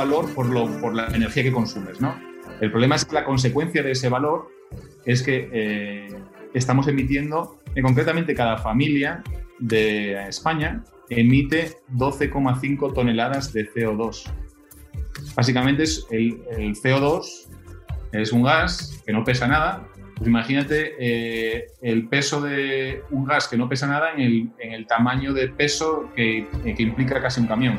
valor por, lo, por la energía que consumes, ¿no? El problema es que la consecuencia de ese valor es que eh, estamos emitiendo, eh, concretamente cada familia de España emite 12,5 toneladas de CO2. Básicamente es el, CO2 es un gas que no pesa nada. Pues imagínate eh, el peso de un gas que no pesa nada en el, tamaño de peso que, que implica casi un camión.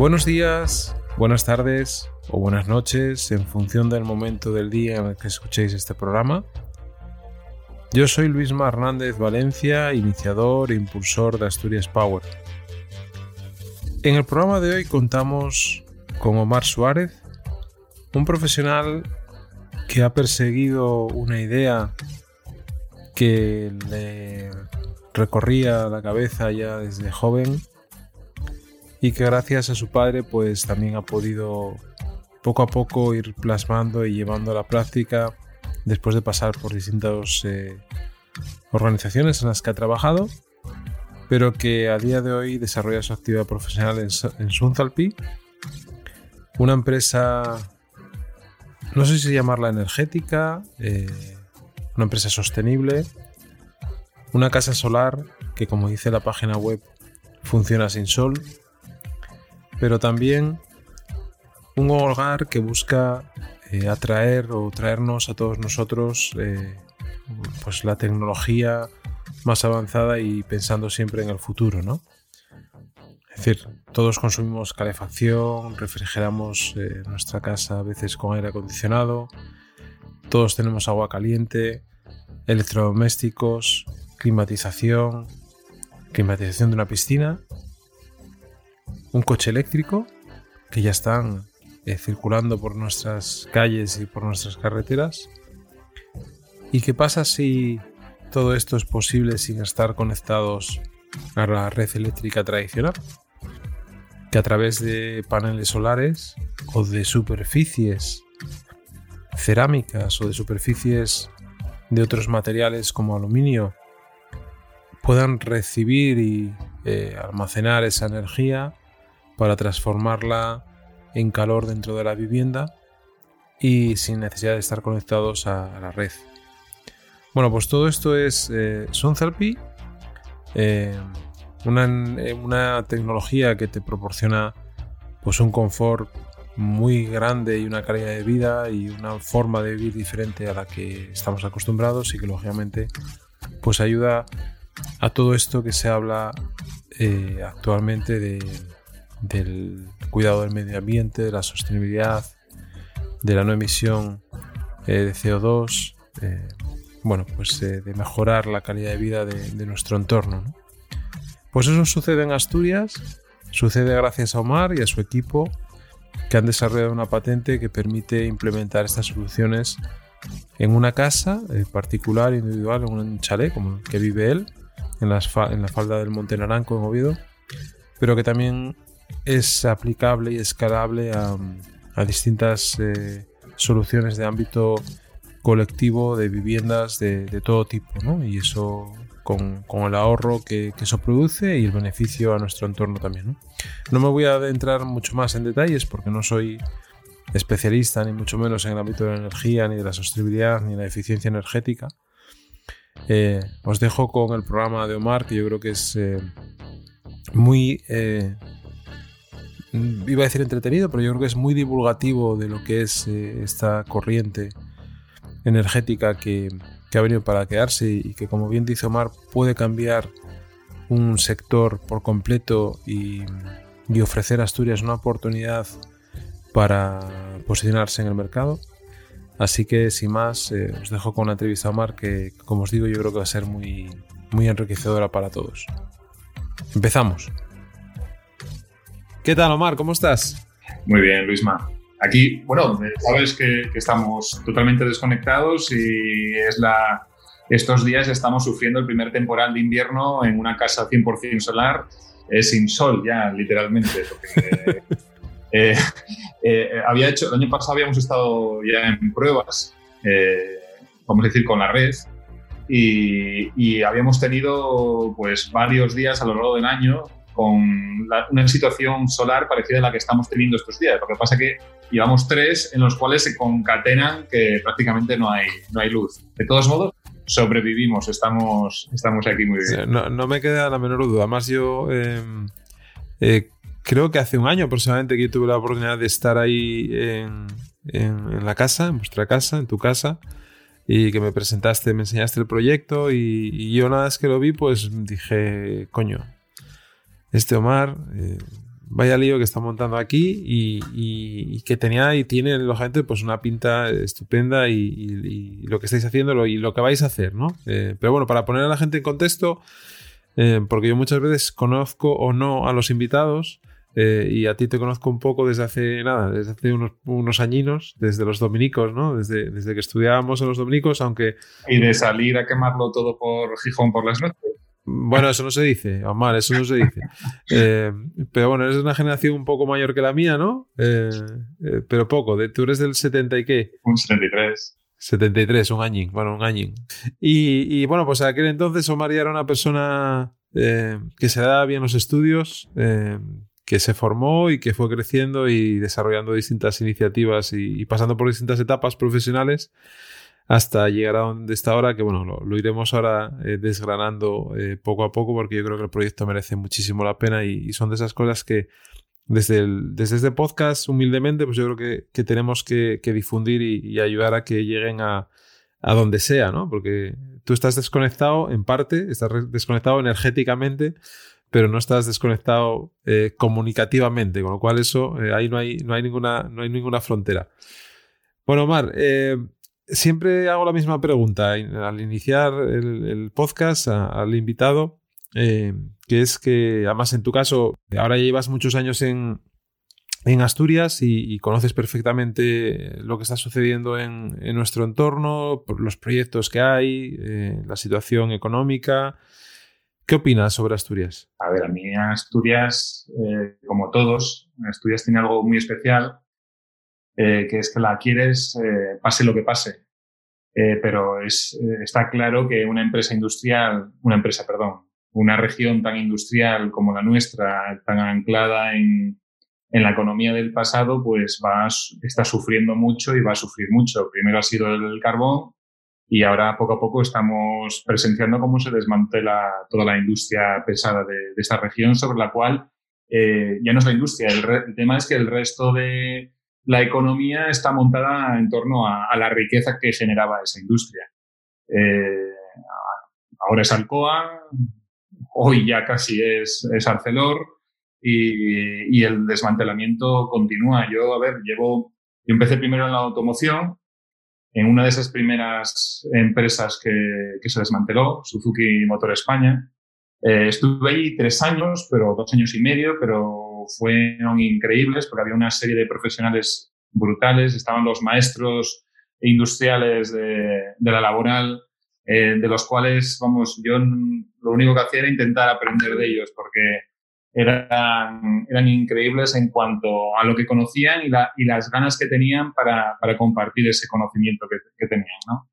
Buenos días, buenas tardes o buenas noches en función del momento del día en el que escuchéis este programa. Yo soy Luisma Hernández Valencia, iniciador e impulsor de Asturias Power. En el programa de hoy contamos con Omar Suárez, un profesional que ha perseguido una idea que le recorría la cabeza ya desde joven y que gracias a su padre pues también ha podido poco a poco ir plasmando y llevando a la práctica después de pasar por distintas eh, organizaciones en las que ha trabajado, pero que a día de hoy desarrolla su actividad profesional en, en Sunzalpi, una empresa, no sé si llamarla energética, eh, una empresa sostenible, una casa solar que como dice la página web funciona sin sol pero también un hogar que busca eh, atraer o traernos a todos nosotros eh, pues la tecnología más avanzada y pensando siempre en el futuro, ¿no? Es decir, todos consumimos calefacción, refrigeramos eh, nuestra casa a veces con aire acondicionado, todos tenemos agua caliente, electrodomésticos, climatización, climatización de una piscina un coche eléctrico que ya están eh, circulando por nuestras calles y por nuestras carreteras. ¿Y qué pasa si todo esto es posible sin estar conectados a la red eléctrica tradicional? Que a través de paneles solares o de superficies cerámicas o de superficies de otros materiales como aluminio puedan recibir y eh, almacenar esa energía para transformarla en calor dentro de la vivienda y sin necesidad de estar conectados a, la red. Bueno, pues todo esto es eh, eh una, una, tecnología que te proporciona pues un confort muy grande y una calidad de vida y una forma de vivir diferente a la que estamos acostumbrados y que lógicamente pues ayuda a todo esto que se habla eh, actualmente de, del cuidado del medio ambiente, de la sostenibilidad, de la no emisión eh, de CO2, eh, bueno, pues eh, de mejorar la calidad de vida de, nuestro entorno. Pues eso sucede en Asturias, sucede gracias a Omar y a su equipo que han desarrollado una patente que permite implementar estas soluciones en una casa particular, individual, en un chalet como el que vive él, en, en la falda del Monte Naranco en Oviedo, pero que también es aplicable y escalable a, distintas eh, soluciones de ámbito colectivo de viviendas de, todo tipo, ¿no? Y eso con, el ahorro que, eso produce y el beneficio a nuestro entorno también. ¿no? me voy a adentrar mucho más en detalles porque no soy especialista ni mucho menos en el ámbito de la energía, ni de la sostenibilidad, ni de la eficiencia energética. Eh, os dejo con el programa de Omar, que yo creo que es eh, muy iba a decir entretenido, pero yo creo que es muy divulgativo de lo que es eh, esta corriente energética que, ha venido para quedarse y que, como bien dice Omar, puede cambiar un sector por completo y, ofrecer a Asturias una oportunidad para posicionarse en el mercado. Así que, sin más, eh, os dejo con la entrevista a Omar que, como os digo, yo creo que va a ser muy, muy enriquecedora para todos. Empezamos. ¿Qué tal, Omar? ¿Cómo estás? Muy bien, Luisma. Aquí, bueno, sabes que, estamos totalmente desconectados y es la, estos días estamos sufriendo el primer temporal de invierno en una casa 100% solar, eh, sin sol ya, literalmente. Eh, eh, había hecho, el año pasado habíamos estado ya en pruebas, vamos a decir, con la red, y, habíamos tenido pues varios días a lo largo del año con una situación solar parecida a la que estamos teniendo estos días. Lo que pasa es que llevamos tres en los cuales se concatenan que prácticamente no hay, no hay luz. De todos modos, sobrevivimos, estamos, estamos aquí muy bien. No, me queda la menor duda. Además, yo em, eh, creo que hace un año aproximadamente que tuve la oportunidad de estar ahí en, en, la casa, en vuestra casa, en tu casa, y que me presentaste, me enseñaste el proyecto, y, yo nada más que lo vi, pues dije, coño, este Omar, eh, vaya lío que está montando aquí y, que tenía y tiene lógicamente pues una pinta estupenda y, lo que estáis haciendo y lo que vais a hacer, ¿no? Eh, pero bueno, para poner a la gente en contexto, eh, porque yo muchas veces conozco o no a los invitados, eh, y a ti te conozco un poco desde hace nada, desde hace unos, unos añinos, desde los dominicos, ¿no? Desde, desde que estudiábamos en los dominicos, aunque... Y de salir a quemarlo todo por Gijón por las noches. Bueno, eso no se dice, Omar, eso no se dice. Eh, pero bueno, eres una generación un poco mayor que la mía, ¿no? Eh, pero poco, de, tú eres del 70 y qué? Un 73. 73, un añín, bueno, un añín. Y, y bueno, pues aquel entonces Omar ya era una persona que se daba bien los estudios, que se formó y que fue creciendo y desarrollando distintas iniciativas y, pasando por distintas etapas profesionales hasta llegar a donde está ahora, que bueno, lo, iremos ahora eh, desgranando eh, poco a poco porque yo creo que el proyecto merece muchísimo la pena y, son de esas cosas que desde, desde este podcast, humildemente, pues yo creo que, tenemos que, difundir y, ayudar a que lleguen a, a donde sea, ¿no? Porque tú estás desconectado en parte, estás desconectado energéticamente, pero no estás desconectado eh, comunicativamente, con lo cual eso, ahí no hay, no, hay ninguna, no hay ninguna frontera. Bueno, Omar, eh, siempre hago la misma pregunta al iniciar el, podcast al invitado, que es que, además en tu caso, ahora llevas muchos años en, Asturias y, conoces perfectamente lo que está sucediendo en, en nuestro entorno, los proyectos que hay, la situación económica, ¿Qué opinas sobre Asturias? A ver, a mí Asturias, eh, como todos, Asturias tiene algo muy especial, eh, que es que la quieres eh, pase lo que pase. pero es, está claro que una empresa industrial, una empresa, perdón, una región tan industrial como la nuestra, tan anclada en, en la economía del pasado, pues va, está sufriendo mucho y va a sufrir mucho. Primero ha sido el carbón, y ahora poco a poco estamos presenciando cómo se desmantela toda la industria pesada de, esta región, sobre la cual eh, ya no es la industria, el, tema es que el resto de la economía está montada en torno a, la riqueza que generaba esa industria. Eh, ahora es Alcoa, hoy ya casi es, es Arcelor y, el desmantelamiento continúa. Yo, a ver, llevo, yo empecé primero en la automoción en una de esas primeras empresas que, que se desmanteló, Suzuki Motor España. Eh, estuve ahí tres años, pero dos años y medio, pero fueron increíbles porque había una serie de profesionales brutales, estaban los maestros industriales de, la laboral, eh, de los cuales, vamos, yo lo único que hacía era intentar aprender de ellos porque eran, eran increíbles en cuanto a lo que conocían y las ganas que tenían para, para compartir ese conocimiento que, que tenían, ¿no?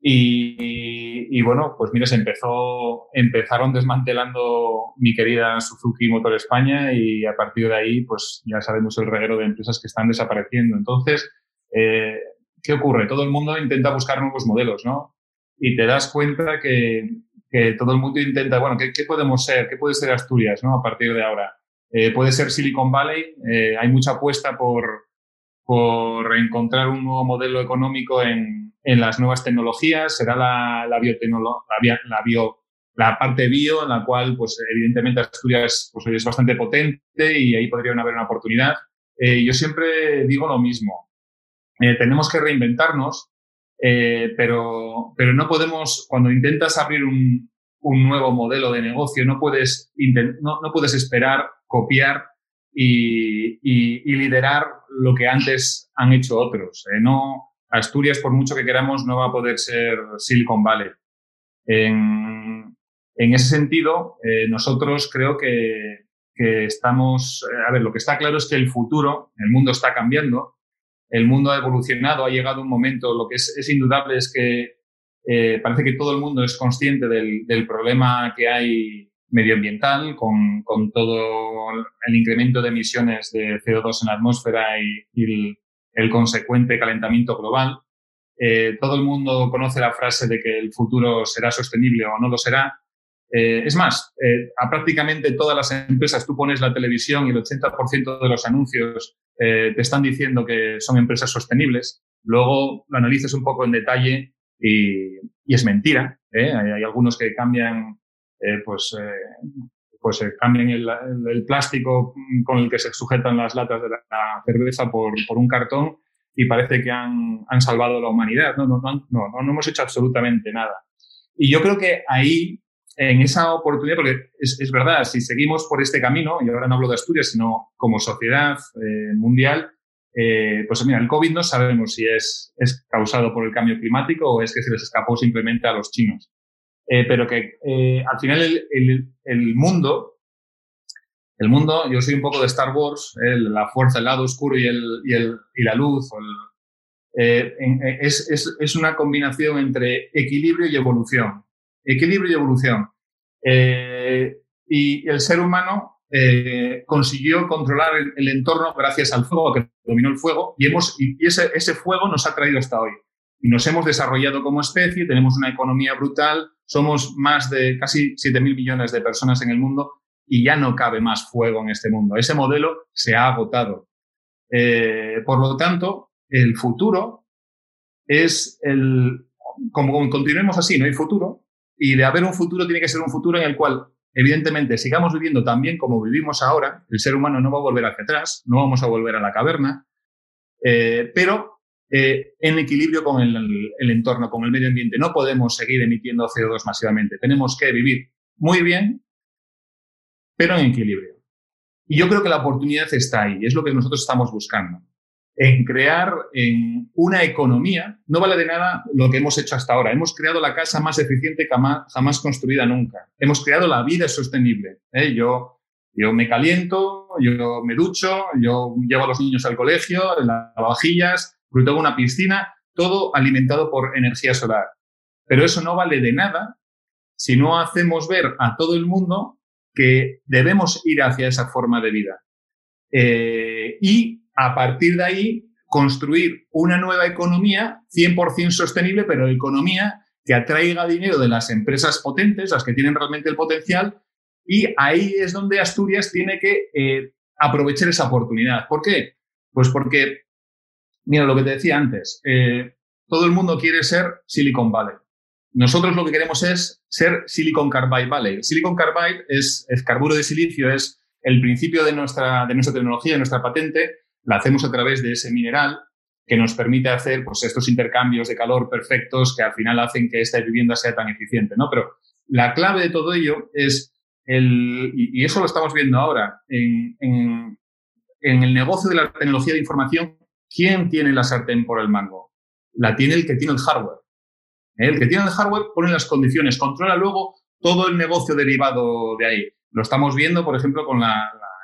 Y, y, bueno, pues mira, se empezó, empezaron desmantelando mi querida Suzuki Motor España y a partir de ahí, pues ya sabemos el reguero de empresas que están desapareciendo. Entonces, eh, ¿qué ocurre? Todo el mundo intenta buscar nuevos modelos, ¿no? Y te das cuenta que, que todo el mundo intenta, bueno, ¿qué, podemos ser? ¿Qué puede ser Asturias ¿no? a partir de ahora? Eh, puede ser Silicon Valley, eh, hay mucha apuesta por, por encontrar un nuevo modelo económico en, en las nuevas tecnologías, será la, la biotecnología, la, bio, la parte bio, en la cual, pues, evidentemente Asturias pues, es bastante potente y ahí podría haber una oportunidad. Eh, yo siempre digo lo mismo. tenemos que reinventarnos eh, pero, pero no podemos, cuando intentas abrir un, un nuevo modelo de negocio, no puedes, no, no puedes esperar copiar y, y, y, liderar lo que antes han hecho otros. Eh, no, Asturias, por mucho que queramos, no va a poder ser Silicon Valley. En, en ese sentido, eh, nosotros creo que, que estamos, a ver, lo que está claro es que el futuro, el mundo está cambiando el mundo ha evolucionado, ha llegado un momento, lo que es, indudable es que eh, parece que todo el mundo es consciente del, problema que hay medioambiental con, todo el incremento de emisiones de CO2 en la atmósfera y, el, consecuente calentamiento global. Eh, todo el mundo conoce la frase de que el futuro será sostenible o no lo será. Eh, es más, a prácticamente todas las empresas tú pones la televisión y el 80% de los anuncios te están diciendo que son empresas sostenibles. Luego lo analices un poco en detalle y, es mentira. ¿eh? Hay, algunos que cambian, eh, pues, eh, pues cambian el, plástico con el que se sujetan las latas de la, cerveza por, por, un cartón y parece que han, han salvado la humanidad. No no, no, no, no, hemos hecho absolutamente nada. Y yo creo que ahí, en esa oportunidad, porque es, es verdad, si seguimos por este camino, y ahora no hablo de Asturias, sino como sociedad mundial, eh, pues mira, el COVID no sabemos si es, es, causado por el cambio climático o es que se les escapó simplemente a los chinos. Eh, pero que eh, al final el, el, mundo, el mundo, yo soy un poco de Star Wars, la fuerza, el lado oscuro y, el, y, el, y la luz, es, es, es, una combinación entre equilibrio y evolución. Equilibrio y evolución. y el ser humano eh, consiguió controlar el, entorno gracias al fuego, que dominó el fuego, y, hemos, y ese, ese fuego nos ha traído hasta hoy. Y nos hemos desarrollado como especie, tenemos una economía brutal, somos más de casi 7.000 millones de personas en el mundo y ya no cabe más fuego en este mundo. Ese modelo se ha agotado. Eh, por lo tanto, el futuro es el, como, continuemos así, no hay futuro, y de haber un futuro tiene que ser un futuro en el cual evidentemente, sigamos viviendo tan bien como vivimos ahora, el ser humano no va a volver hacia atrás, no vamos a volver a la caverna, eh, pero eh, en equilibrio con el, entorno, con el medio ambiente. No podemos seguir emitiendo CO2 masivamente. Tenemos que vivir muy bien, pero en equilibrio. Y yo creo que la oportunidad está ahí, es lo que nosotros estamos buscando en crear en una economía, no vale de nada lo que hemos hecho hasta ahora. Hemos creado la casa más eficiente jamás, construida nunca. Hemos creado la vida sostenible. ¿eh? Yo, yo me caliento, yo me ducho, yo llevo a los niños al colegio, las tengo una piscina, todo alimentado por energía solar. Pero eso no vale de nada si no hacemos ver a todo el mundo que debemos ir hacia esa forma de vida. Eh, y a partir de ahí construir una nueva economía 100% sostenible, pero economía que atraiga dinero de las empresas potentes, las que tienen realmente el potencial, y ahí es donde Asturias tiene que eh, aprovechar esa oportunidad. ¿Por qué? Pues porque, mira, lo que te decía antes, eh, todo el mundo quiere ser Silicon Valley. Nosotros lo que queremos es ser Silicon Carbide Valley. Silicon Carbide es, es carburo de silicio, es el principio de nuestra, de nuestra tecnología, de nuestra patente, la hacemos a través de ese mineral que nos permite hacer pues, estos intercambios de calor perfectos que al final hacen que esta vivienda sea tan eficiente. ¿no? Pero la clave de todo ello es, el, y, eso lo estamos viendo ahora, en, en, en el negocio de la tecnología de información, ¿quién tiene la sartén por el mango? La tiene el que tiene el hardware. El que tiene el hardware pone las condiciones, controla luego todo el negocio derivado de ahí. Lo estamos viendo, por ejemplo, con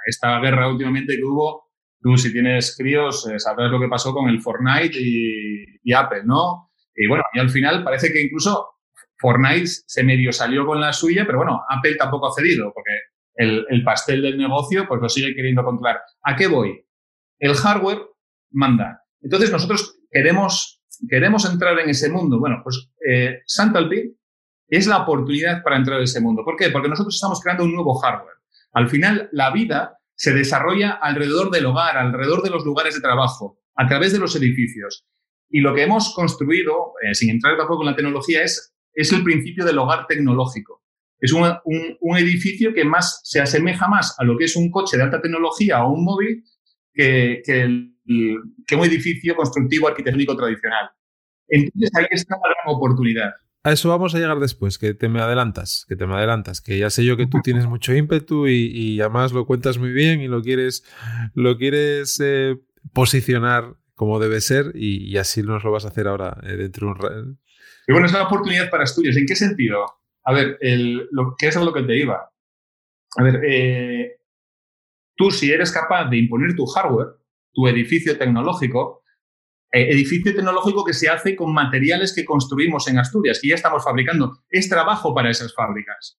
esta guerra últimamente que hubo Tú, si tienes críos, eh, sabrás lo que pasó con el Fortnite y, Apple, ¿no? Y bueno, y al final parece que incluso Fortnite se medio salió con la suya, pero bueno, Apple tampoco ha cedido, porque el, pastel del negocio pues lo sigue queriendo controlar. ¿A qué voy? El hardware manda. Entonces nosotros queremos, queremos entrar en ese mundo. Bueno, pues eh, Santalpi es la oportunidad para entrar en ese mundo. ¿Por qué? Porque nosotros estamos creando un nuevo hardware. Al final, la vida se desarrolla alrededor del hogar, alrededor de los lugares de trabajo, a través de los edificios. Y lo que hemos construido, eh, sin entrar tampoco en la tecnología, es, es el principio del hogar tecnológico. Es un, un, edificio que más se asemeja más a lo que es un coche de alta tecnología o un móvil que, que, que un edificio constructivo arquitectónico tradicional. Entonces ahí está la gran oportunidad. A eso vamos a llegar después, que te me adelantas, que te me adelantas, que ya sé yo que tú tienes mucho ímpetu y, además lo cuentas muy bien y lo quieres, lo quieres eh, posicionar como debe ser y, así nos lo vas a hacer ahora eh, dentro de un rato. Y bueno, es una oportunidad para estudios. ¿En qué sentido? A ver, lo, ¿qué es lo que te iba? A ver, eh, tú si eres capaz de imponer tu hardware, tu edificio tecnológico, edificio tecnológico que se hace con materiales que construimos en Asturias, que ya estamos fabricando. Es trabajo para esas fábricas.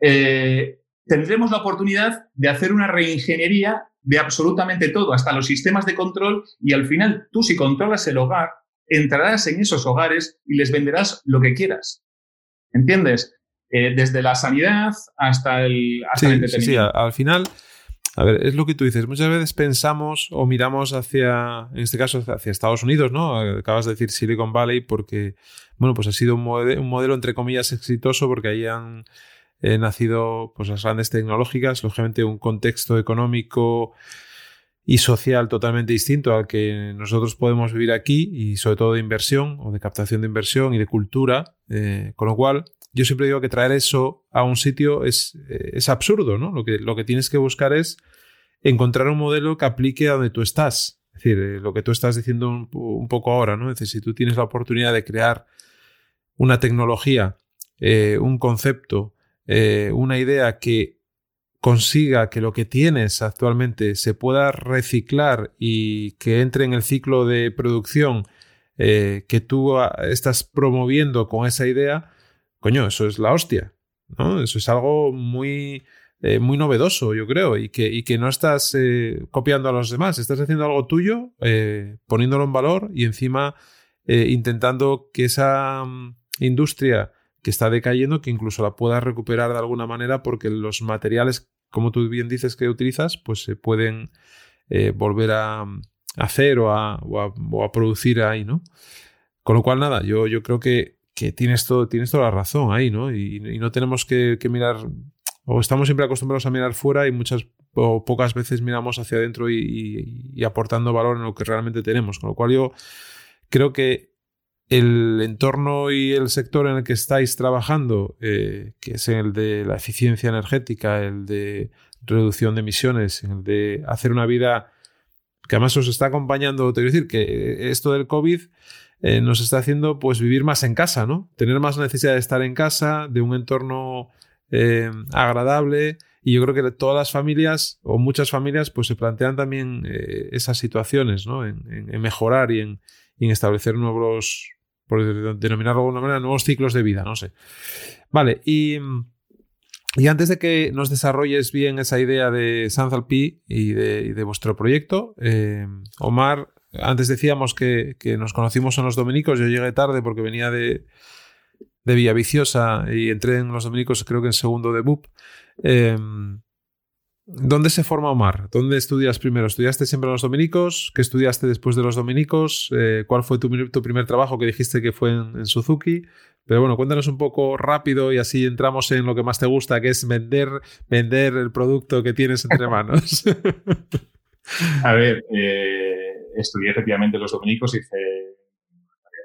Eh, tendremos la oportunidad de hacer una reingeniería de absolutamente todo, hasta los sistemas de control, y al final tú si controlas el hogar, entrarás en esos hogares y les venderás lo que quieras. ¿Entiendes? Eh, desde la sanidad hasta el, hasta sí, Sí, sí, al final, a ver, es lo que tú dices. Muchas veces pensamos o miramos hacia, en este caso, hacia Estados Unidos, ¿no? Acabas de decir Silicon Valley porque, bueno, pues ha sido un, modelo, entre comillas, exitoso porque ahí han he nacido pues, las grandes tecnológicas, lógicamente un contexto económico y social totalmente distinto al que nosotros podemos vivir aquí y sobre todo de inversión o de captación de inversión y de cultura, eh, con lo cual yo siempre digo que traer eso a un sitio es, eh, es absurdo, ¿no? Lo que, lo que tienes que buscar es encontrar un modelo que aplique a donde tú estás. Es decir, eh, lo que tú estás diciendo un, poco ahora, ¿no? Es decir, si tú tienes la oportunidad de crear una tecnología, un concepto, eh, una idea que consiga que lo que tienes actualmente se pueda reciclar y que entre en el ciclo de producción eh, que tú ah, estás promoviendo con esa idea, coño, eso es la hostia, ¿no? Eso es algo muy, eh, muy novedoso, yo creo, y que, y que no estás copiando a los demás, estás haciendo algo tuyo, poniéndolo en valor y encima intentando que esa mm, industria que está decayendo, que incluso la puedas recuperar de alguna manera porque los materiales, como tú bien dices que utilizas, pues se pueden eh, volver a, hacer o a, o, a, producir ahí, ¿no? Con lo cual, nada, yo, yo creo que, que tienes, todo, tienes toda la razón ahí, ¿no? Y, no tenemos que, mirar, o estamos siempre acostumbrados a mirar fuera y muchas o pocas veces miramos hacia adentro y, y aportando valor en lo que realmente tenemos. Con lo cual yo creo que el entorno y el sector en el que estáis trabajando, eh, que es el de la eficiencia energética, el de reducción de emisiones, el de hacer una vida que además os está acompañando, te quiero decir que esto del COVID eh, nos está haciendo pues vivir más en casa, ¿no? Tener más necesidad de estar en casa, de un entorno eh, agradable. Y yo creo que todas las familias o muchas familias pues se plantean también esas situaciones, ¿no? En, mejorar y en, establecer nuevos, por denominarlo de alguna manera, nuevos ciclos de vida, no sé. Vale, y, y antes de que nos desarrolles bien esa idea de Sanzalpi y de, vuestro proyecto, eh, Omar, antes decíamos que, que, nos conocimos en los dominicos, yo llegué tarde porque venía de, de Villaviciosa y entré en los dominicos creo que en segundo de BUP. Eh, ¿Dónde se forma Omar? ¿Dónde estudias primero? ¿Estudiaste siempre en los dominicos? ¿Qué estudiaste después de los dominicos? Eh, ¿Cuál fue tu, primer trabajo que dijiste que fue en, Suzuki? Pero bueno, cuéntanos un poco rápido y así entramos en lo que más te gusta, que es vender, vender el producto que tienes entre manos. A ver, eh, estudié efectivamente los dominicos, hice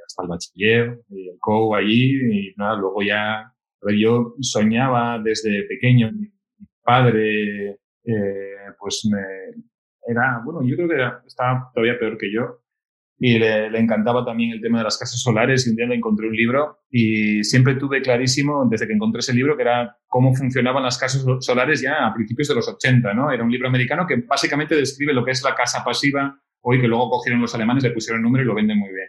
hasta el bachiller y el COU allí y nada, luego ya, yo soñaba desde pequeño, mi padre eh, pues me, era, bueno, yo creo que estaba todavía peor que yo y le, encantaba también el tema de las casas solares y un día le encontré un libro y siempre tuve clarísimo desde que encontré ese libro que era cómo funcionaban las casas solares ya a principios de los 80, ¿no? Era un libro americano que básicamente describe lo que es la casa pasiva, hoy que luego cogieron los alemanes, le pusieron el número y lo venden muy bien.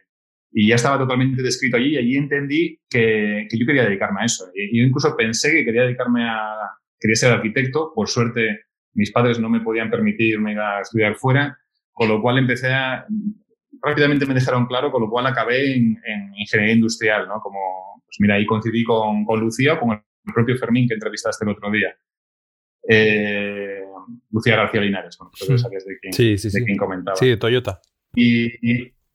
Y ya estaba totalmente descrito allí y allí entendí que, que yo quería dedicarme a eso. Y yo incluso pensé que quería dedicarme a, quería ser arquitecto, por suerte mis padres no me podían permitirme ir a estudiar fuera, con lo cual empecé a, rápidamente me dejaron claro, con lo cual acabé en, ingeniería industrial, ¿no? Como, pues mira, ahí coincidí con, con Lucía, con el propio Fermín que entrevistaste el otro día. Eh, Lucía García Linares, bueno, creo sabías de quién, sí, sí, de quién comentaba. Sí, de Toyota. Y,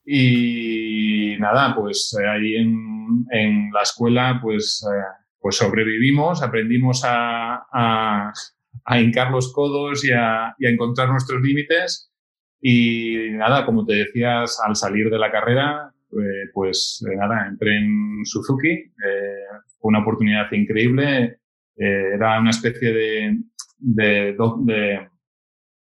y, nada, pues eh, ahí en, en, la escuela, pues, eh, pues sobrevivimos, aprendimos a, a, a hincar los codos y a, encontrar nuestros límites. Y nada, como te decías, al salir de la carrera, eh, pues eh, nada, entré en Suzuki. Eh, fue una oportunidad increíble. era una especie de, de, de,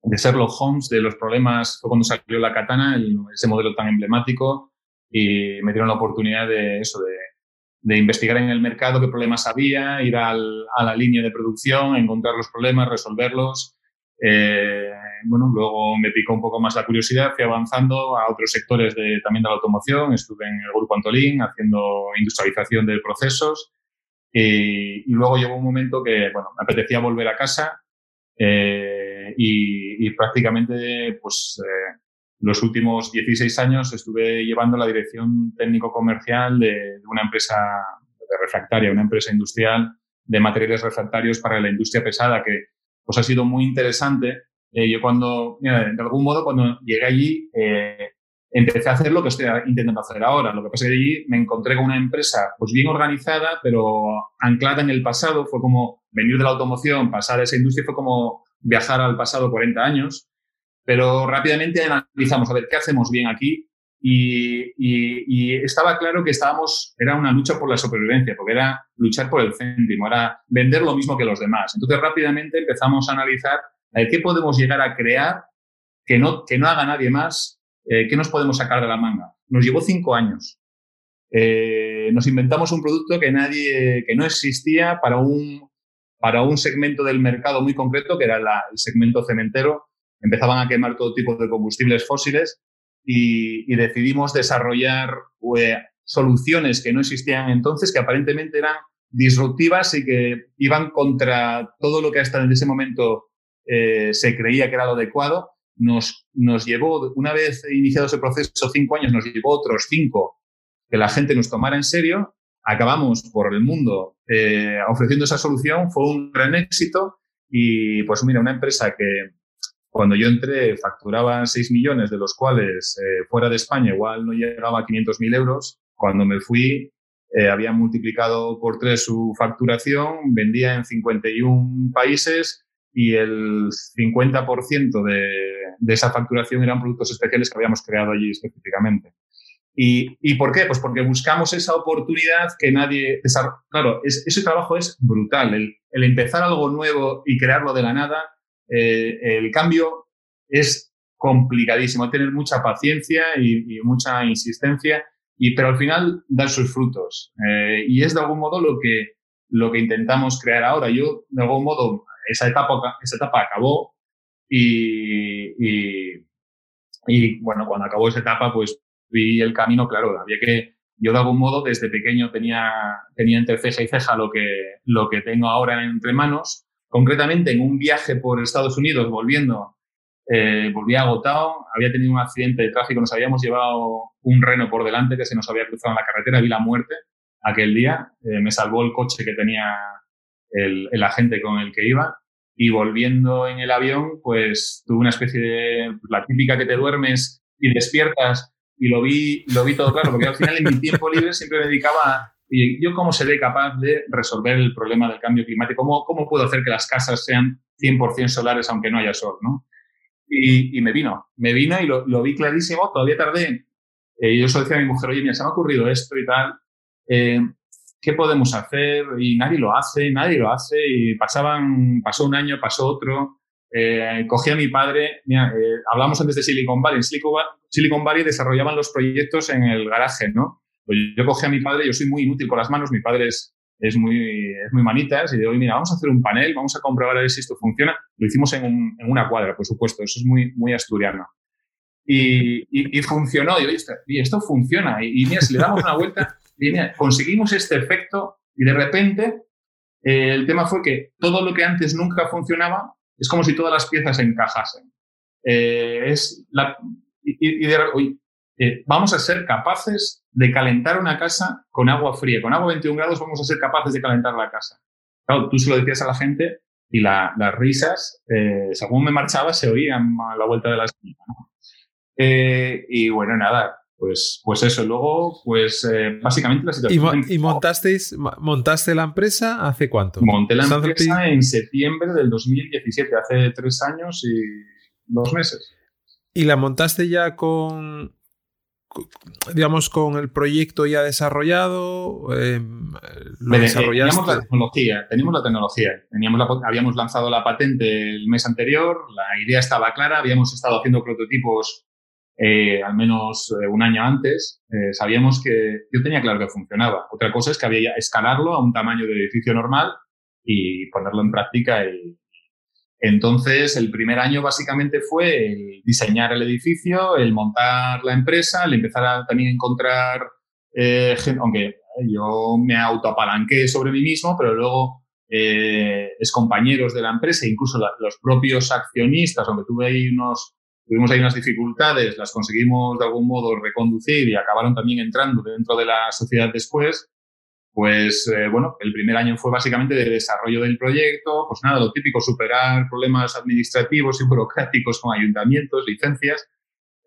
de, Sherlock Holmes de los problemas. Fue cuando salió la katana, ese modelo tan emblemático. Y me dieron la oportunidad de eso, de de investigar en el mercado qué problemas había, ir al, a la línea de producción, encontrar los problemas, resolverlos. Eh, bueno, luego me picó un poco más la curiosidad, fui avanzando a otros sectores de, también de la automoción, estuve en el grupo Antolín haciendo industrialización de procesos y, luego llegó un momento que, bueno, me apetecía volver a casa eh, y, prácticamente, pues, eh, los últimos 16 años estuve llevando la dirección técnico-comercial de, de, una empresa de refractaria, una empresa industrial de materiales refractarios para la industria pesada, que pues ha sido muy interesante. Eh, yo cuando, mira, de algún modo, cuando llegué allí, eh, empecé a hacer lo que estoy intentando hacer ahora. Lo que pasa es que allí me encontré con una empresa pues bien organizada, pero anclada en el pasado. Fue como venir de la automoción, pasar a esa industria, fue como viajar al pasado 40 años. Pero rápidamente analizamos, a ver, ¿qué hacemos bien aquí? Y, estaba claro que estábamos, era una lucha por la supervivencia, porque era luchar por el céntimo, era vender lo mismo que los demás. Entonces rápidamente empezamos a analizar qué podemos llegar a crear que no, que no haga nadie más, eh, qué nos podemos sacar de la manga. Nos llevó cinco años. Eh, nos inventamos un producto que nadie, que no existía para un, para un segmento del mercado muy concreto, que era el segmento cementero. Empezaban a quemar todo tipo de combustibles fósiles y, decidimos desarrollar eh, soluciones que no existían entonces, que aparentemente eran disruptivas y que iban contra todo lo que hasta en ese momento eh, se creía que era lo adecuado. Nos, nos llevó, una vez iniciado ese proceso, cinco años, nos llevó otros cinco que la gente nos tomara en serio. Acabamos por el mundo eh, ofreciendo esa solución, fue un gran éxito y pues mira, una empresa que, cuando yo entré facturaba 6 millones, de los cuales eh, fuera de España igual no llegaba a 500.000 euros. Cuando me fui eh, había multiplicado por tres su facturación, vendía en 51 países y el 50% de, de esa facturación eran productos especiales que habíamos creado allí específicamente. ¿Y, ¿Y, por qué? Pues porque buscamos esa oportunidad que nadie... Claro, ese trabajo es brutal. El, empezar algo nuevo y crearlo de la nada eh, el cambio es complicadísimo, tener mucha paciencia y, mucha insistencia, y, pero al final dan sus frutos. Eh, y es de algún modo lo que, lo que intentamos crear ahora. Yo, de algún modo, esa etapa, esa etapa acabó y, y, bueno, cuando acabó esa etapa, pues vi el camino, claro, había que, yo de algún modo desde pequeño tenía, tenía entre ceja y ceja lo que, lo que tengo ahora entre manos Concretamente, en un viaje por Estados Unidos, volviendo, eh, volví agotado, había tenido un accidente de tráfico, nos habíamos llevado un reno por delante que se nos había cruzado en la carretera, vi la muerte aquel día, eh, me salvó el coche que tenía el, el, agente con el que iba y volviendo en el avión, pues tuve una especie de, la típica que te duermes y despiertas y lo vi, lo vi todo claro, porque al final en mi tiempo libre siempre me dedicaba y yo cómo seré capaz de resolver el problema del cambio climático, cómo, cómo puedo hacer que las casas sean 100% solares aunque no haya sol, ¿no? Y, y me vino, me vino y lo, lo vi clarísimo, todavía tardé. Eh, yo solo decía a mi mujer, oye, mira, se me ha ocurrido esto y tal, eh, ¿qué podemos hacer? Y nadie lo hace, nadie lo hace, y pasaban, pasó un año, pasó otro, eh, cogí a mi padre, mira, eh, hablamos antes de Silicon Valley, en Silicon, Valley desarrollaban los proyectos en el garaje, ¿no? Pues yo cogí a mi padre, yo soy muy inútil con las manos, mi padre es, es, muy, es muy manitas, y digo, mira, vamos a hacer un panel, vamos a comprobar a ver si esto funciona. Lo hicimos en, un, en una cuadra, por supuesto, eso es muy, muy asturiano. Y, y, y funcionó, y, esto, y esto funciona, y, mira, si le damos una vuelta, y mira, conseguimos este efecto, y de repente eh, el tema fue que todo lo que antes nunca funcionaba es como si todas las piezas encajasen. Eh, es la, y, y de, eh, vamos a ser capaces de calentar una casa con agua fría. Con agua 21 grados vamos a ser capaces de calentar la casa. Claro, tú se lo decías a la gente y las risas, según me marchaba, se oían a la vuelta de la esquina. Y bueno, nada, pues, pues eso. Luego, pues eh, básicamente la situación. ¿Y, montasteis, montaste la empresa hace cuánto? Monté la empresa en septiembre del 2017, hace tres años y dos meses. ¿Y la montaste ya con digamos, con el proyecto ya desarrollado? Eh, ¿lo Teníamos la tecnología, teníamos la tecnología. Teníamos la, habíamos lanzado la patente el mes anterior, la idea estaba clara, habíamos estado haciendo prototipos eh, al menos eh, un año antes. Eh, sabíamos que yo tenía claro que funcionaba. Otra cosa es que había escalarlo a un tamaño de edificio normal y ponerlo en práctica y, Entonces, el primer año básicamente fue diseñar el edificio, el montar la empresa, el empezar a también encontrar gente, aunque yo me autoapalanqué sobre mí mismo, pero luego eh, es compañeros de la empresa, incluso los propios accionistas, aunque tuve ahí unos, tuvimos ahí unas dificultades, las conseguimos de algún modo reconducir y acabaron también entrando dentro de la sociedad después. Pues eh, bueno, el primer año fue básicamente de desarrollo del proyecto, pues nada, lo típico, superar problemas administrativos y burocráticos con ayuntamientos, licencias.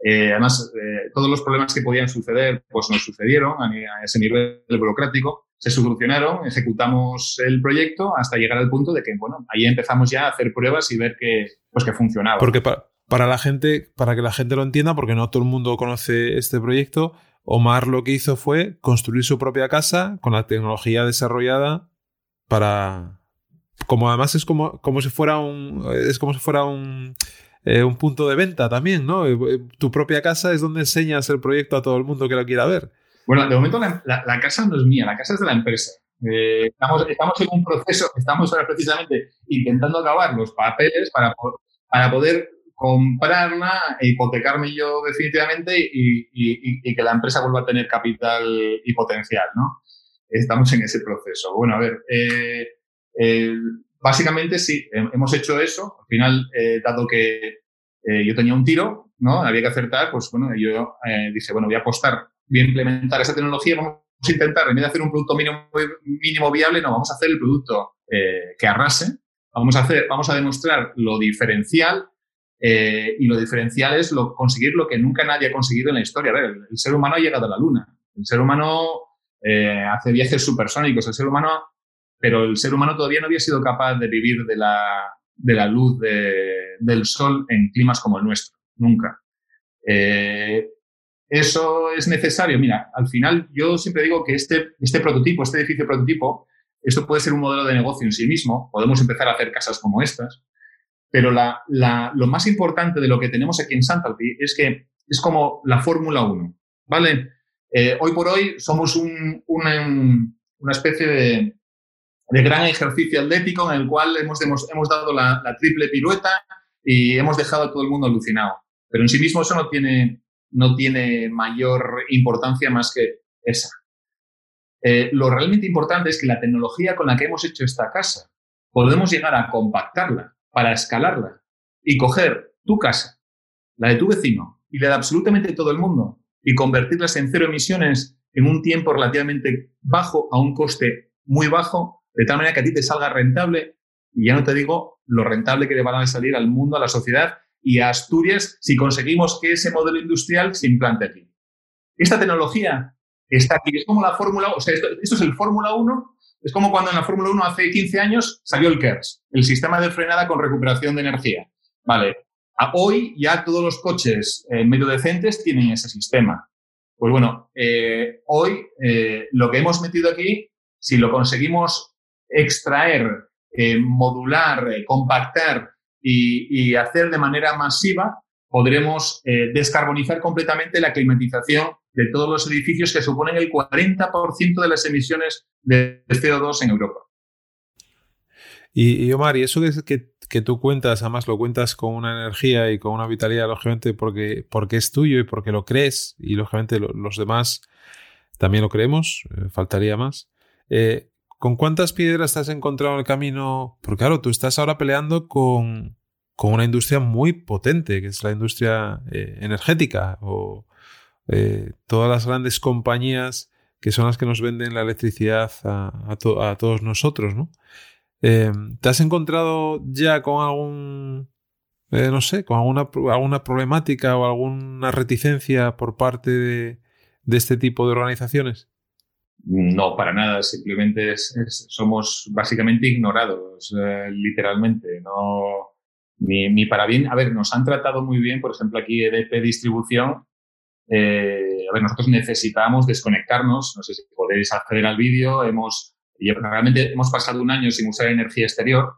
Eh, además, eh, todos los problemas que podían suceder, pues nos sucedieron a, a, ese nivel burocrático, se solucionaron, ejecutamos el proyecto hasta llegar al punto de que, bueno, ahí empezamos ya a hacer pruebas y ver que, pues que funcionaba. Porque pa para la gente, para que la gente lo entienda, porque no todo el mundo conoce este proyecto, Omar lo que hizo fue construir su propia casa con la tecnología desarrollada para. Como además es como, como si fuera un. Es como si fuera un. Eh, un punto de venta también, ¿no? Eh, eh, tu propia casa es donde enseñas el proyecto a todo el mundo que lo quiera ver. Bueno, de momento la, la, casa no es mía, la casa es de la empresa. Estamos, estamos en un proceso, estamos ahora precisamente intentando acabar los papeles para, para poder comprarla e hipotecarme yo definitivamente y, y, que la empresa vuelva a tener capital y potencial, ¿no? Estamos en ese proceso. Bueno, a ver, eh, eh, básicamente sí, hemos hecho eso. Al final, eh, dado que yo tenía un tiro, ¿no? Había que acertar, pues bueno, yo dije, bueno, voy a apostar, voy a implementar esa tecnología, vamos a intentar, en vez de hacer un producto mínimo, mínimo viable, no, vamos a hacer el producto que arrase, vamos a hacer, vamos a demostrar lo diferencial eh, y lo diferencial es conseguir lo que nunca nadie ha conseguido en la historia. El, ser humano ha llegado a la luna. El ser humano eh, hace viajes supersónicos. El ser humano, pero el ser humano todavía no había sido capaz de vivir de la, de la luz de, del sol en climas como el nuestro. Nunca. Eh, eso es necesario. Mira, al final yo siempre digo que este, este prototipo, este edificio prototipo, esto puede ser un modelo de negocio en sí mismo. Podemos empezar a hacer casas como estas pero la, lo más importante de lo que tenemos aquí en Santalpi es que es como la Fórmula 1, ¿vale? Eh, hoy por hoy somos un, una, especie de, gran ejercicio atlético en el cual hemos, hemos, hemos dado la, la, triple pirueta y hemos dejado a todo el mundo alucinado. Pero en sí mismo eso no tiene, no tiene mayor importancia más que esa. Eh, lo realmente importante es que la tecnología con la que hemos hecho esta casa, podemos llegar a compactarla para escalarla y coger tu casa, la de tu vecino y la de absolutamente todo el mundo y convertirlas en cero emisiones en un tiempo relativamente bajo a un coste muy bajo, de tal manera que a ti te salga rentable y ya no te digo lo rentable que le van a salir al mundo, a la sociedad y a Asturias si conseguimos que ese modelo industrial se implante aquí. Esta tecnología está aquí, es como la Fórmula, o sea, esto, esto es el Fórmula 1 es como cuando en la Fórmula 1 hace 15 años salió el KERS, el sistema de frenada con recuperación de energía. Vale. Hoy ya todos los coches eh, medio decentes tienen ese sistema. Pues bueno, eh, hoy eh, lo que hemos metido aquí, si lo conseguimos extraer, modular, compactar y, hacer de manera masiva, podremos descarbonizar completamente la climatización de todos los edificios que suponen el 40% de las emisiones de CO2 en Europa. Y, Omar, y eso que, que, que, tú cuentas, además lo cuentas con una energía y con una vitalidad, lógicamente, porque, porque es tuyo y porque lo crees, y lógicamente lo, los demás también lo creemos, eh, faltaría más. Eh, ¿Con cuántas piedras has encontrado en el camino? Porque claro, tú estás ahora peleando con, con una industria muy potente, que es la industria eh, energética o eh, todas las grandes compañías que son las que nos venden la electricidad a, a, to a todos nosotros, ¿no? Eh, ¿Te has encontrado ya con algún, eh, no sé, con alguna, alguna problemática o alguna reticencia por parte de, de este tipo de organizaciones? No, para nada. Simplemente somos básicamente ignorados, literalmente. No, ni, ni, para bien. A ver, nos han tratado muy bien, por ejemplo, aquí EDP Distribución. Eh, a ver, nosotros necesitamos desconectarnos. No sé si podéis acceder al vídeo. Hemos, realmente hemos pasado un año sin usar energía exterior,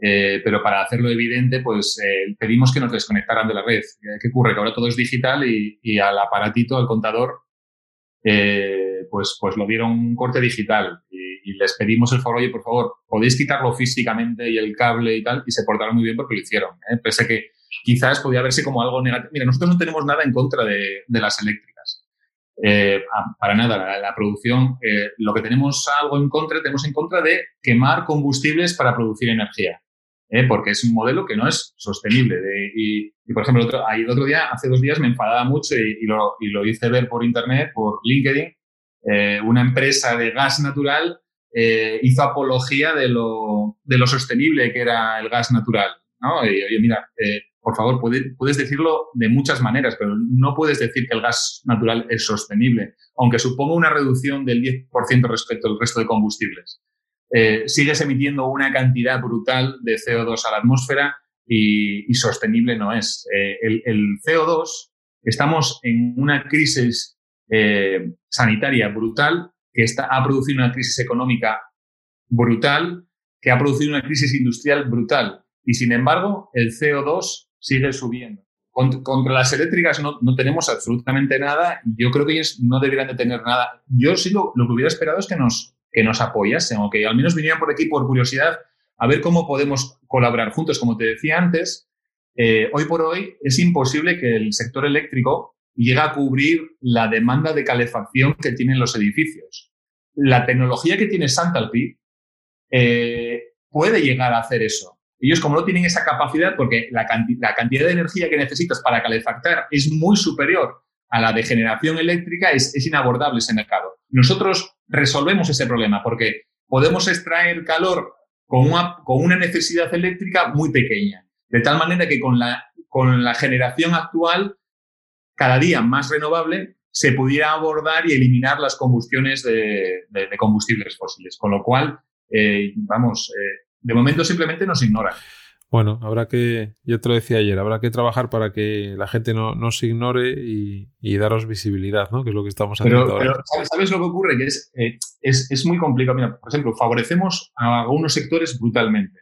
eh, pero para hacerlo evidente, pues eh, pedimos que nos desconectaran de la red. ¿Qué ocurre? Que ahora todo es digital y, y al aparatito, al contador, eh, pues, pues lo dieron un corte digital. Y, y les pedimos el foro, oye, por favor, podéis quitarlo físicamente y el cable y tal, y se portaron muy bien porque lo hicieron. ¿eh? Pese que quizás podía verse como algo negativo. Mira, nosotros no tenemos nada en contra de, las eléctricas. Eh, para nada, la, producción, eh, lo que tenemos algo en contra, tenemos en contra de quemar combustibles para producir energía, ¿eh? porque es un modelo que no es sostenible. Y, por ejemplo, el otro día, hace dos días, me enfadaba mucho y, lo, hice ver por internet, por LinkedIn, una empresa de gas natural hizo apología de lo, de lo sostenible que era el gas natural. ¿no? Y oye, mira, por favor, puedes decirlo de muchas maneras, pero no puedes decir que el gas natural es sostenible, aunque suponga una reducción del 10% respecto al resto de combustibles. Eh, sigues emitiendo una cantidad brutal de CO2 a la atmósfera y, sostenible no es. Eh, el, CO2, estamos en una crisis eh, sanitaria brutal que está, ha producido una crisis económica brutal, que ha producido una crisis industrial brutal. Y sin embargo, el CO2 sigue subiendo. Contra las eléctricas no, no, tenemos absolutamente nada. Yo creo que ellos no deberían de tener nada. Yo sí lo, que hubiera esperado es que nos, que nos apoyasen o que al menos vinieran por aquí por curiosidad a ver cómo podemos colaborar juntos. Como te decía antes, eh, hoy por hoy es imposible que el sector eléctrico llegue a cubrir la demanda de calefacción que tienen los edificios. La tecnología que tiene Santalpi eh, puede llegar a hacer eso. Ellos como no tienen esa capacidad, porque la, la cantidad de energía que necesitas para calefactar es muy superior a la de generación eléctrica, es, es inabordable ese mercado. Nosotros resolvemos ese problema porque podemos extraer calor con una, con una necesidad eléctrica muy pequeña. De tal manera que con la, con la generación actual, cada día más renovable, se pudiera abordar y eliminar las combustiones de, combustibles fósiles. Con lo cual, eh, vamos, eh, de momento simplemente nos ignoran. Bueno, habrá que, yo te lo decía ayer, habrá que trabajar para que la gente no, no se ignore y, y, daros visibilidad, ¿no? Que es lo que estamos haciendo pero, ahora. Pero ¿sabes lo que ocurre? Que es, eh, es, es, muy complicado. Mira, por ejemplo, favorecemos a algunos sectores brutalmente.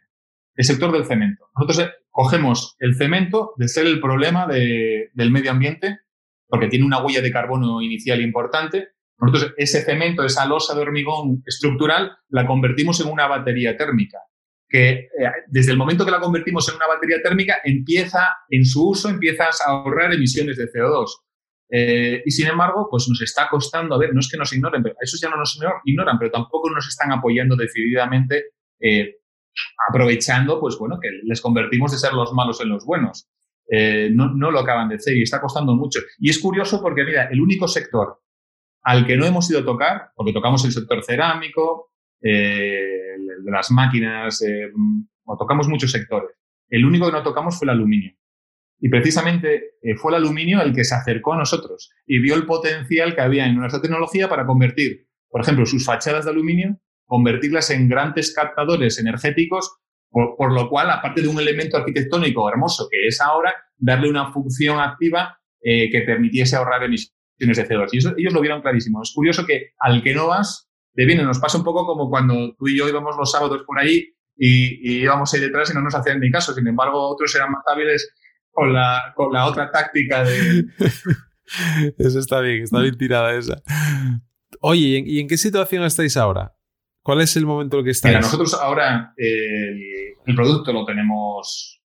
El sector del cemento. Nosotros eh, cogemos el cemento de ser el problema de, del medio ambiente, porque tiene una huella de carbono inicial importante. Nosotros ese cemento, esa losa de hormigón estructural, la convertimos en una batería térmica que eh, desde el momento que la convertimos en una batería térmica, empieza, en su uso, empiezas a ahorrar emisiones de CO2. Eh, y sin embargo, pues nos está costando, a ver, no es que nos ignoren, pero esos ya no nos ignoran, pero tampoco nos están apoyando decididamente, eh, aprovechando, pues bueno, que les convertimos de ser los malos en los buenos. Eh, no, no lo acaban de hacer y está costando mucho. Y es curioso porque, mira, el único sector al que no hemos ido a tocar, porque tocamos el sector cerámico, eh, de las máquinas, eh, o tocamos muchos sectores. El único que no tocamos fue el aluminio. Y precisamente eh, fue el aluminio el que se acercó a nosotros y vio el potencial que había en nuestra tecnología para convertir, por ejemplo, sus fachadas de aluminio, convertirlas en grandes captadores energéticos, por, lo cual, aparte de un elemento arquitectónico hermoso que es ahora, darle una función activa eh, que permitiese ahorrar emisiones de CO2. Y ellos lo vieron clarísimo. Es curioso que al que no vas, de. Nos pasa un poco como cuando tú y yo íbamos los sábados por ahí y, y íbamos ahí detrás y no nos hacían ni caso. Sin embargo, otros eran más hábiles con la, con la otra táctica de... Eso está bien, está bien tirada esa. Oye, ¿y en, ¿y en, qué situación estáis ahora? ¿Cuál es el momento en el que estáis? Mira, nosotros ahora el, el producto lo tenemos,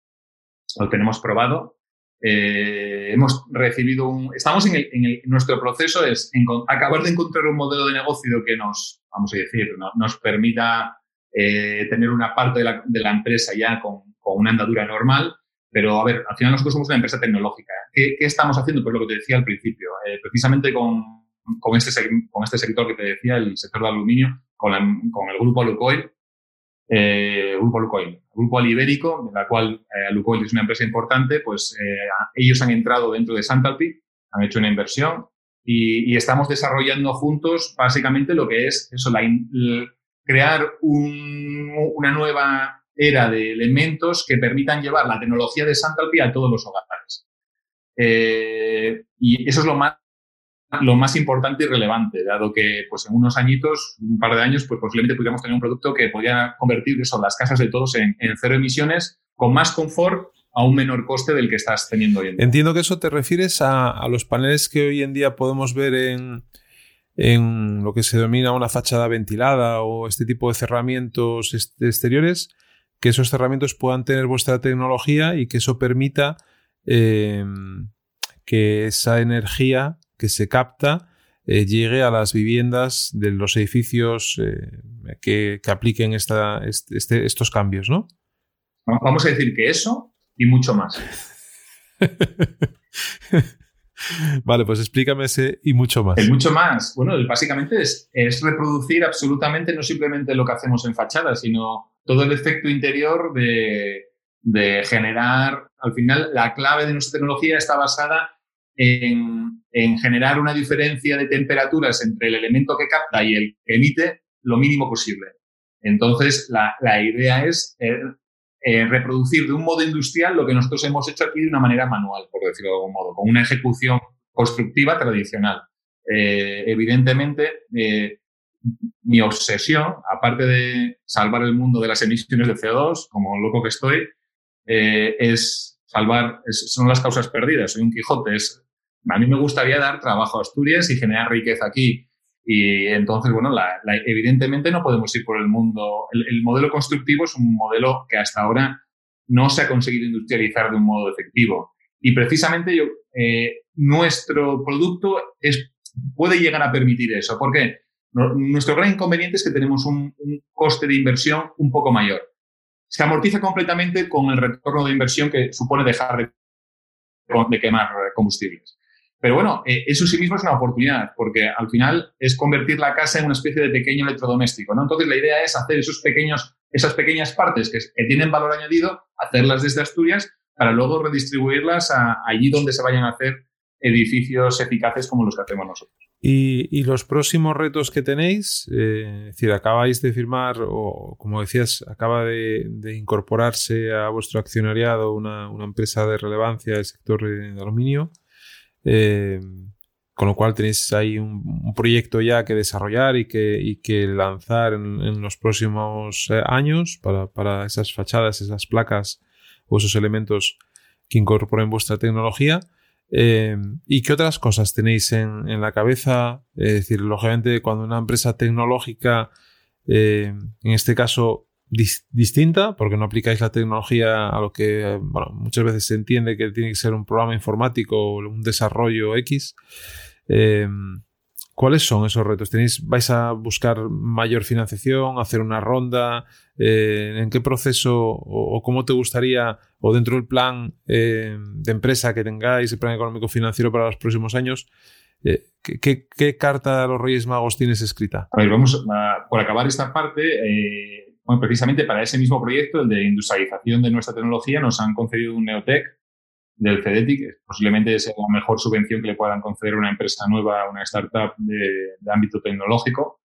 lo tenemos probado. Eh, hemos recibido un. Estamos en, el, en el, nuestro proceso es en, acabar de encontrar un modelo de negocio que nos, vamos a decir, no, nos permita eh, tener una parte de la, de la empresa ya con, con, una andadura normal. Pero, a ver, al final nosotros somos una empresa tecnológica. ¿Qué, qué estamos haciendo? Pues lo que te decía al principio. Eh, precisamente con, con, este, con este sector que te decía, el sector de aluminio, con, la, con el grupo Lukoil, eh, Grupo Lukoil, Grupo Alibérico, de la cual eh, Lukoil es una empresa importante, pues eh, ellos han entrado dentro de Santalpi, han hecho una inversión y, y, estamos desarrollando juntos básicamente lo que es eso, la, crear un, una nueva era de elementos que permitan llevar la tecnología de Santalpi a todos los hogares. Eh, y eso es lo más lo más importante y relevante, dado que pues en unos añitos, un par de años, pues posiblemente pudiéramos tener un producto que podía convertir eso, las casas de todos en, cero emisiones, con más confort a un menor coste del que estás teniendo hoy en día. Entiendo que eso te refieres a, los paneles que hoy en día podemos ver en, en lo que se denomina una fachada ventilada o este tipo de cerramientos exteriores, que esos cerramientos puedan tener vuestra tecnología y que eso permita em, que esa energía que se capta eh, llegue a las viviendas de los edificios eh, que, apliquen esta, este, estos cambios, ¿no? Vamos a decir que eso y mucho más. Vale, pues explícame ese y mucho más. El mucho más. Bueno, básicamente es, reproducir absolutamente no simplemente lo que hacemos en fachada, sino todo el efecto interior de, generar, al final, la clave de nuestra tecnología está basada en, generar una diferencia de temperaturas entre el elemento que capta y el que emite lo mínimo posible. Entonces, la, idea es eh, eh, reproducir de un modo industrial lo que nosotros hemos hecho aquí de una manera manual, por decirlo de algún modo, con una ejecución constructiva tradicional. Eh, evidentemente, eh, mi obsesión, aparte de salvar el mundo de las emisiones de CO2, como loco que estoy, es salvar, son las causas perdidas. Soy un Quijote. Es, a mí me gustaría dar trabajo a Asturias y generar riqueza aquí y entonces, bueno, evidentemente no podemos ir por el mundo. El, modelo constructivo es un modelo que hasta ahora no se ha conseguido industrializar de un modo efectivo. Y precisamente eh, nuestro producto es, puede llegar a permitir eso. ¿Por qué? Nuestro gran inconveniente es que tenemos un, coste de inversión un poco mayor. Se amortiza completamente con el retorno de inversión que supone dejar de quemar combustibles. Pero bueno, eh, eso sí mismo es una oportunidad, porque al final es convertir la casa en una especie de pequeño electrodoméstico, ¿no? Entonces la idea es hacer esos pequeños, esas pequeñas partes que, tienen valor añadido, hacerlas desde Asturias para luego redistribuirlas allí donde se vayan a hacer edificios eficaces como los que hacemos nosotros. ¿Y, los próximos retos que tenéis? Eh, es decir, acabáis de firmar, o como decías, acaba de, incorporarse a vuestro accionariado una, una, empresa de relevancia del sector de aluminio. Eh, con lo cual tenéis ahí un, proyecto ya que desarrollar y que, que lanzar en, los próximos eh, años para, esas fachadas, esas placas o esos elementos que incorporen vuestra tecnología. Eh, ¿Y qué otras cosas tenéis en, la cabeza? Es decir, lógicamente, cuando una empresa tecnológica, en este caso, distinta, porque no aplicáis la tecnología a lo que bueno, muchas veces se entiende que tiene que ser un programa informático o un desarrollo X. Em, ¿Cuáles son esos retos? ¿Tenéis, ¿Vais a buscar mayor financiación, hacer una ronda? Eh, ¿En qué proceso o, cómo te gustaría, o dentro del plan em, de empresa que tengáis, el plan económico financiero para los próximos años, eh, ¿qué, carta a los Reyes Magos tienes escrita? A ver, vamos a, por acabar esta parte. Precisamente para ese mismo proyecto, el de industrialización de nuestra tecnología, nos han concedido un Neotec del CEDETI, que posiblemente es la mejor subvención que le puedan conceder una empresa nueva, una startup de, ámbito tecnológico.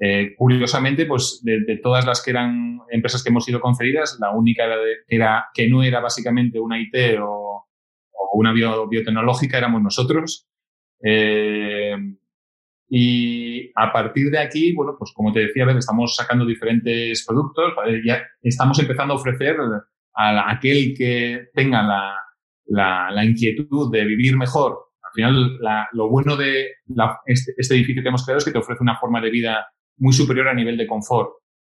Eh, curiosamente, pues de, todas las que eran empresas que hemos sido concedidas, la única era era, que no era básicamente una IT o, una biotecnológica éramos nosotros. Eh, y a partir de aquí, bueno, pues como te decía, estamos sacando diferentes productos, ya estamos empezando a ofrecer a aquel que tenga la, la, inquietud de vivir mejor. Al final, lo bueno de este, este, edificio que hemos creado es que te ofrece una forma de vida muy superior a nivel de confort.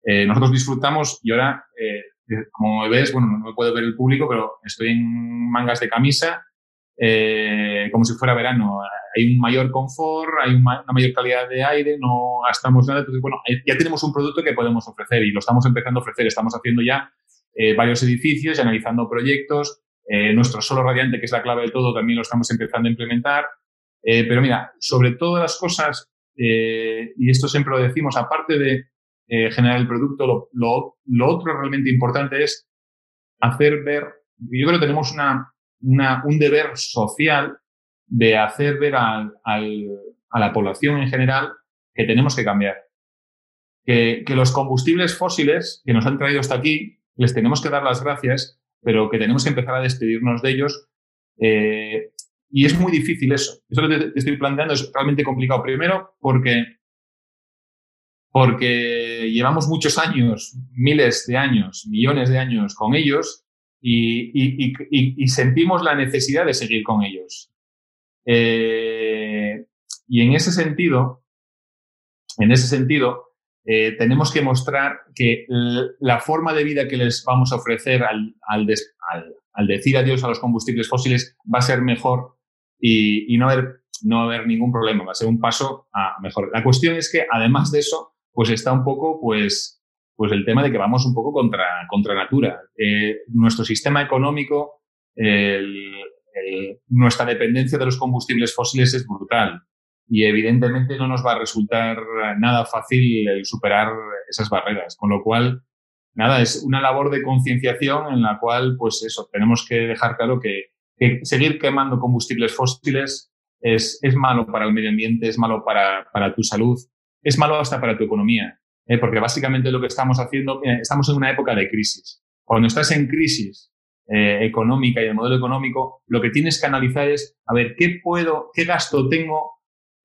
Eh, nosotros disfrutamos y ahora, eh, como ves, bueno, no me puedo ver el público, pero estoy en mangas de camisa, eh, como si fuera verano hay un mayor confort, hay una mayor calidad de aire, no gastamos nada. Entonces, bueno, ya tenemos un producto que podemos ofrecer y lo estamos empezando a ofrecer. Estamos haciendo ya eh, varios edificios y analizando proyectos. Eh, nuestro solo radiante, que es la clave de todo, también lo estamos empezando a implementar. Eh, pero mira, sobre todas las cosas, y esto siempre lo decimos, aparte de generar el producto, lo, lo, otro realmente importante es hacer ver, yo creo que tenemos una, un deber social de hacer ver a la población en general que tenemos que cambiar. Que, que, los combustibles fósiles que nos han traído hasta aquí, les tenemos que dar las gracias, pero que tenemos que empezar a despedirnos de ellos. Eh, y es muy difícil eso. Eso que te, estoy planteando es realmente complicado. Primero, porque, porque llevamos muchos años, miles de años, millones de años con ellos y, sentimos la necesidad de seguir con ellos. Eh, y en ese sentido, en ese sentido, eh, tenemos que mostrar que la forma de vida que les vamos a ofrecer al, al, al, decir adiós a los combustibles fósiles va a ser mejor y, y no, haber, no haber ningún problema, va a ser un paso a mejor. La cuestión es que, además de eso, pues está un poco, pues, pues el tema de que vamos un poco contra, contra natura. Eh, nuestro sistema económico, nuestra dependencia de los combustibles fósiles es brutal y evidentemente no nos va a resultar nada fácil el superar esas barreras. Con lo cual, nada, es una labor de concienciación en la cual, pues eso, tenemos que dejar claro que, seguir quemando combustibles fósiles es, es, malo para el medio ambiente, es malo para, para tu salud, es malo hasta para tu economía. ¿Eh? porque básicamente lo que estamos haciendo, estamos en una época de crisis. Cuando estás en crisis eh, económica y de modelo económico, lo que tienes que analizar es, a ver, ¿qué puedo, qué gasto tengo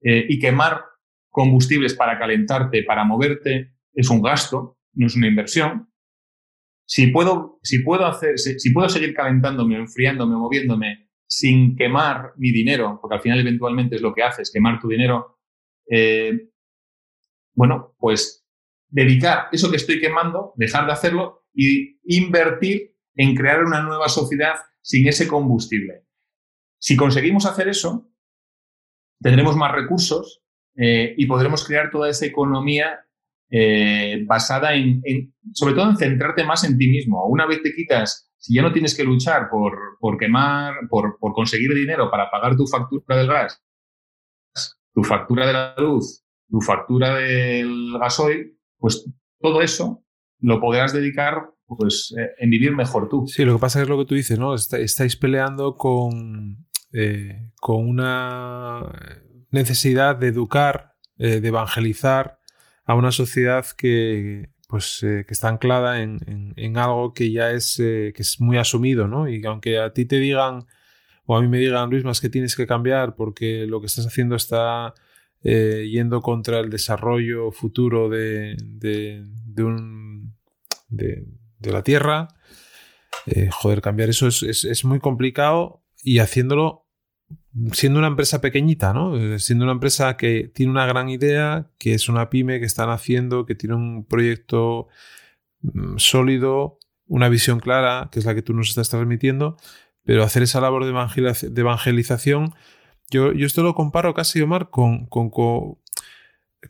eh, y quemar combustibles para calentarte, para moverte, es un gasto, no es una inversión. Si puedo, si puedo hacer, si, puedo seguir calentándome, enfriándome, moviéndome sin quemar mi dinero, porque al final eventualmente es lo que haces, quemar tu dinero, eh, bueno, pues dedicar eso que estoy quemando, dejar de hacerlo y invertir en crear una nueva sociedad sin ese combustible. Si conseguimos hacer eso, tendremos más recursos eh, y podremos crear toda esa economía eh, basada en, sobre todo en centrarte más en ti mismo. Una vez te quitas, si ya no tienes que luchar por, por quemar, por, por conseguir dinero para pagar tu factura del gas, tu factura de la luz, tu factura del gasoil, pues todo eso lo podrás dedicar pues eh, en vivir mejor tú. Sí, lo que pasa es lo que tú dices, ¿no? estáis peleando con, eh, con una necesidad de educar, eh, de evangelizar a una sociedad que, pues, que está anclada en, en, algo que ya es, que es muy asumido, ¿no? Y aunque a ti te digan, o a mí me digan, Luis, más que tienes que cambiar porque lo que estás haciendo está eh, yendo contra el desarrollo futuro de, de, un, de, la Tierra. Eh, joder, cambiar eso es, es, muy complicado y haciéndolo siendo una empresa pequeñita, ¿no? Eh, siendo una empresa que tiene una gran idea, que es una pyme que están haciendo, que tiene un proyecto mm, sólido, una visión clara, que es la que tú nos estás transmitiendo, pero hacer esa labor de, evangelización yo, esto lo comparo casi, Omar, con, con, con,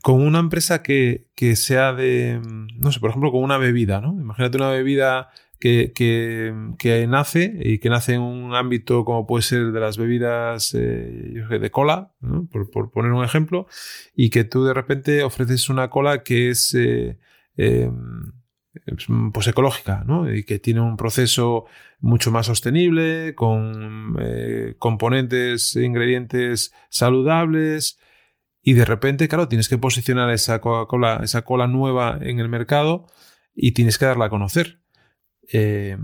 una empresa que, que, sea de, no sé, por ejemplo, con una bebida, ¿no? Imagínate una bebida que, que, que nace y que nace en un ámbito como puede ser de las bebidas eh, de cola, por, por, poner un ejemplo, y que tú de repente ofreces una cola que es... Eh, em, pues ecológica, ¿no? Y que tiene un proceso mucho más sostenible, con eh, componentes e ingredientes saludables. Y de repente, claro, tienes que posicionar esa Coca-Cola, esa cola nueva en el mercado y tienes que darla a conocer. Eh,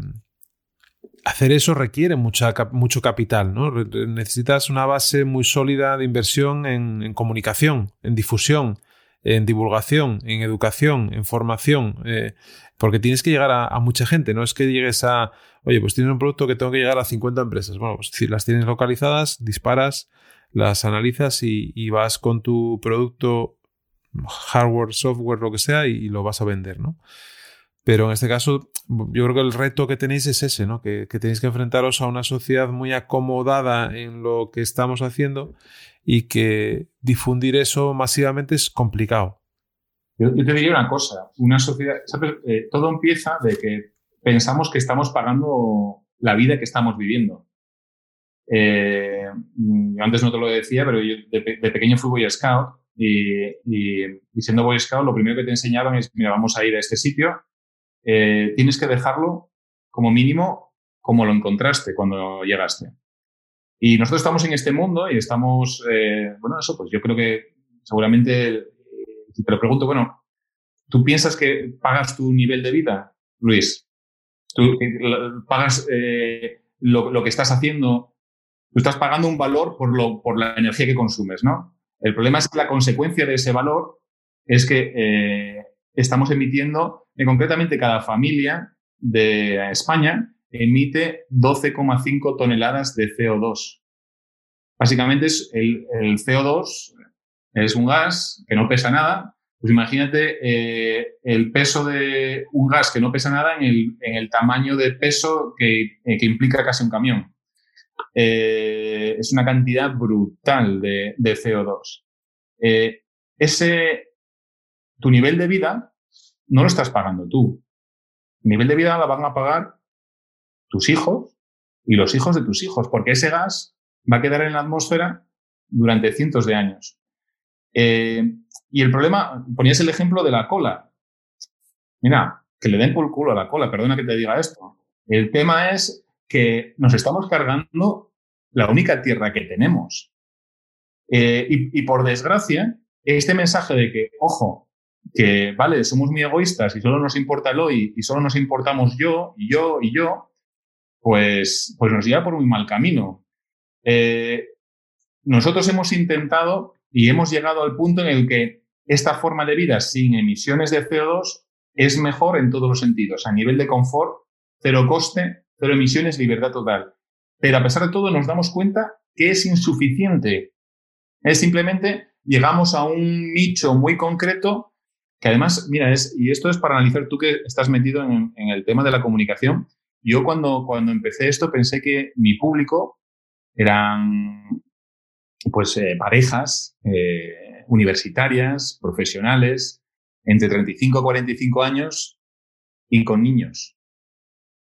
hacer eso requiere mucha, mucho capital, ¿no? Necesitas una base muy sólida de inversión en comunicación, en difusión, en divulgación, en educación, en formación, eh, porque tienes que llegar a, mucha gente, no es que llegues a, oye, pues tienes un producto que tengo que llegar a 50 empresas. Bueno, pues si las tienes localizadas, disparas, las analizas y, vas con tu producto, hardware, software, lo que sea, y, lo vas a vender, ¿no? Pero en este caso, yo creo que el reto que tenéis es ese, ¿no? Que, que, tenéis que enfrentaros a una sociedad muy acomodada en lo que estamos haciendo y que difundir eso masivamente es complicado. Yo, te diría una cosa, una sociedad, eh, todo empieza de que pensamos que estamos pagando la vida que estamos viviendo. Eh, antes no te lo decía, pero yo de, pequeño fui Boy Scout y, y, siendo Boy Scout lo primero que te enseñaban es, mira, vamos a ir a este sitio, eh, tienes que dejarlo como mínimo como lo encontraste cuando llegaste. Y nosotros estamos en este mundo y estamos, eh, bueno, eso, pues yo creo que seguramente, si te lo pregunto, bueno, ¿tú piensas que pagas tu nivel de vida, Luis? ¿Tú pagas eh, lo, lo, que estás haciendo? Tú estás pagando un valor por, lo, por la energía que consumes, ¿no? El problema es que la consecuencia de ese valor es que eh, estamos emitiendo, concretamente cada familia de España, emite 12,5 toneladas de CO2. Básicamente es el, CO2 es un gas que no pesa nada, pues imagínate eh, el peso de un gas que no pesa nada en el, tamaño de peso que, eh, implica casi un camión. Eh, es una cantidad brutal de, de CO2. ese, tu nivel de vida no lo estás pagando tú. El nivel de vida la van a pagar tus hijos y los hijos de tus hijos, porque ese gas va a quedar en la atmósfera durante cientos de años. Eh, y el problema, ponías el ejemplo de la cola. Mira, que le den por culo a la cola, perdona que te diga esto. El tema es que nos estamos cargando la única tierra que tenemos. Eh, y, por desgracia, este mensaje de que, ojo, que vale, somos muy egoístas y solo nos importa el hoy y solo nos importamos yo y yo y yo, pues, pues nos lleva por muy mal camino. Eh, nosotros hemos intentado y hemos llegado al punto en el que esta forma de vida sin emisiones de CO2 es mejor en todos los sentidos, a nivel de confort, cero coste, cero emisiones, libertad total. Pero a pesar de todo nos damos cuenta que es insuficiente. Es simplemente llegamos a un nicho muy concreto que además, mira, es, y esto es para analizar tú que estás metido en, el tema de la comunicación. Yo cuando, cuando empecé esto pensé que mi público eran pues eh, parejas eh, universitarias, profesionales, entre 35 y 45 años y con niños.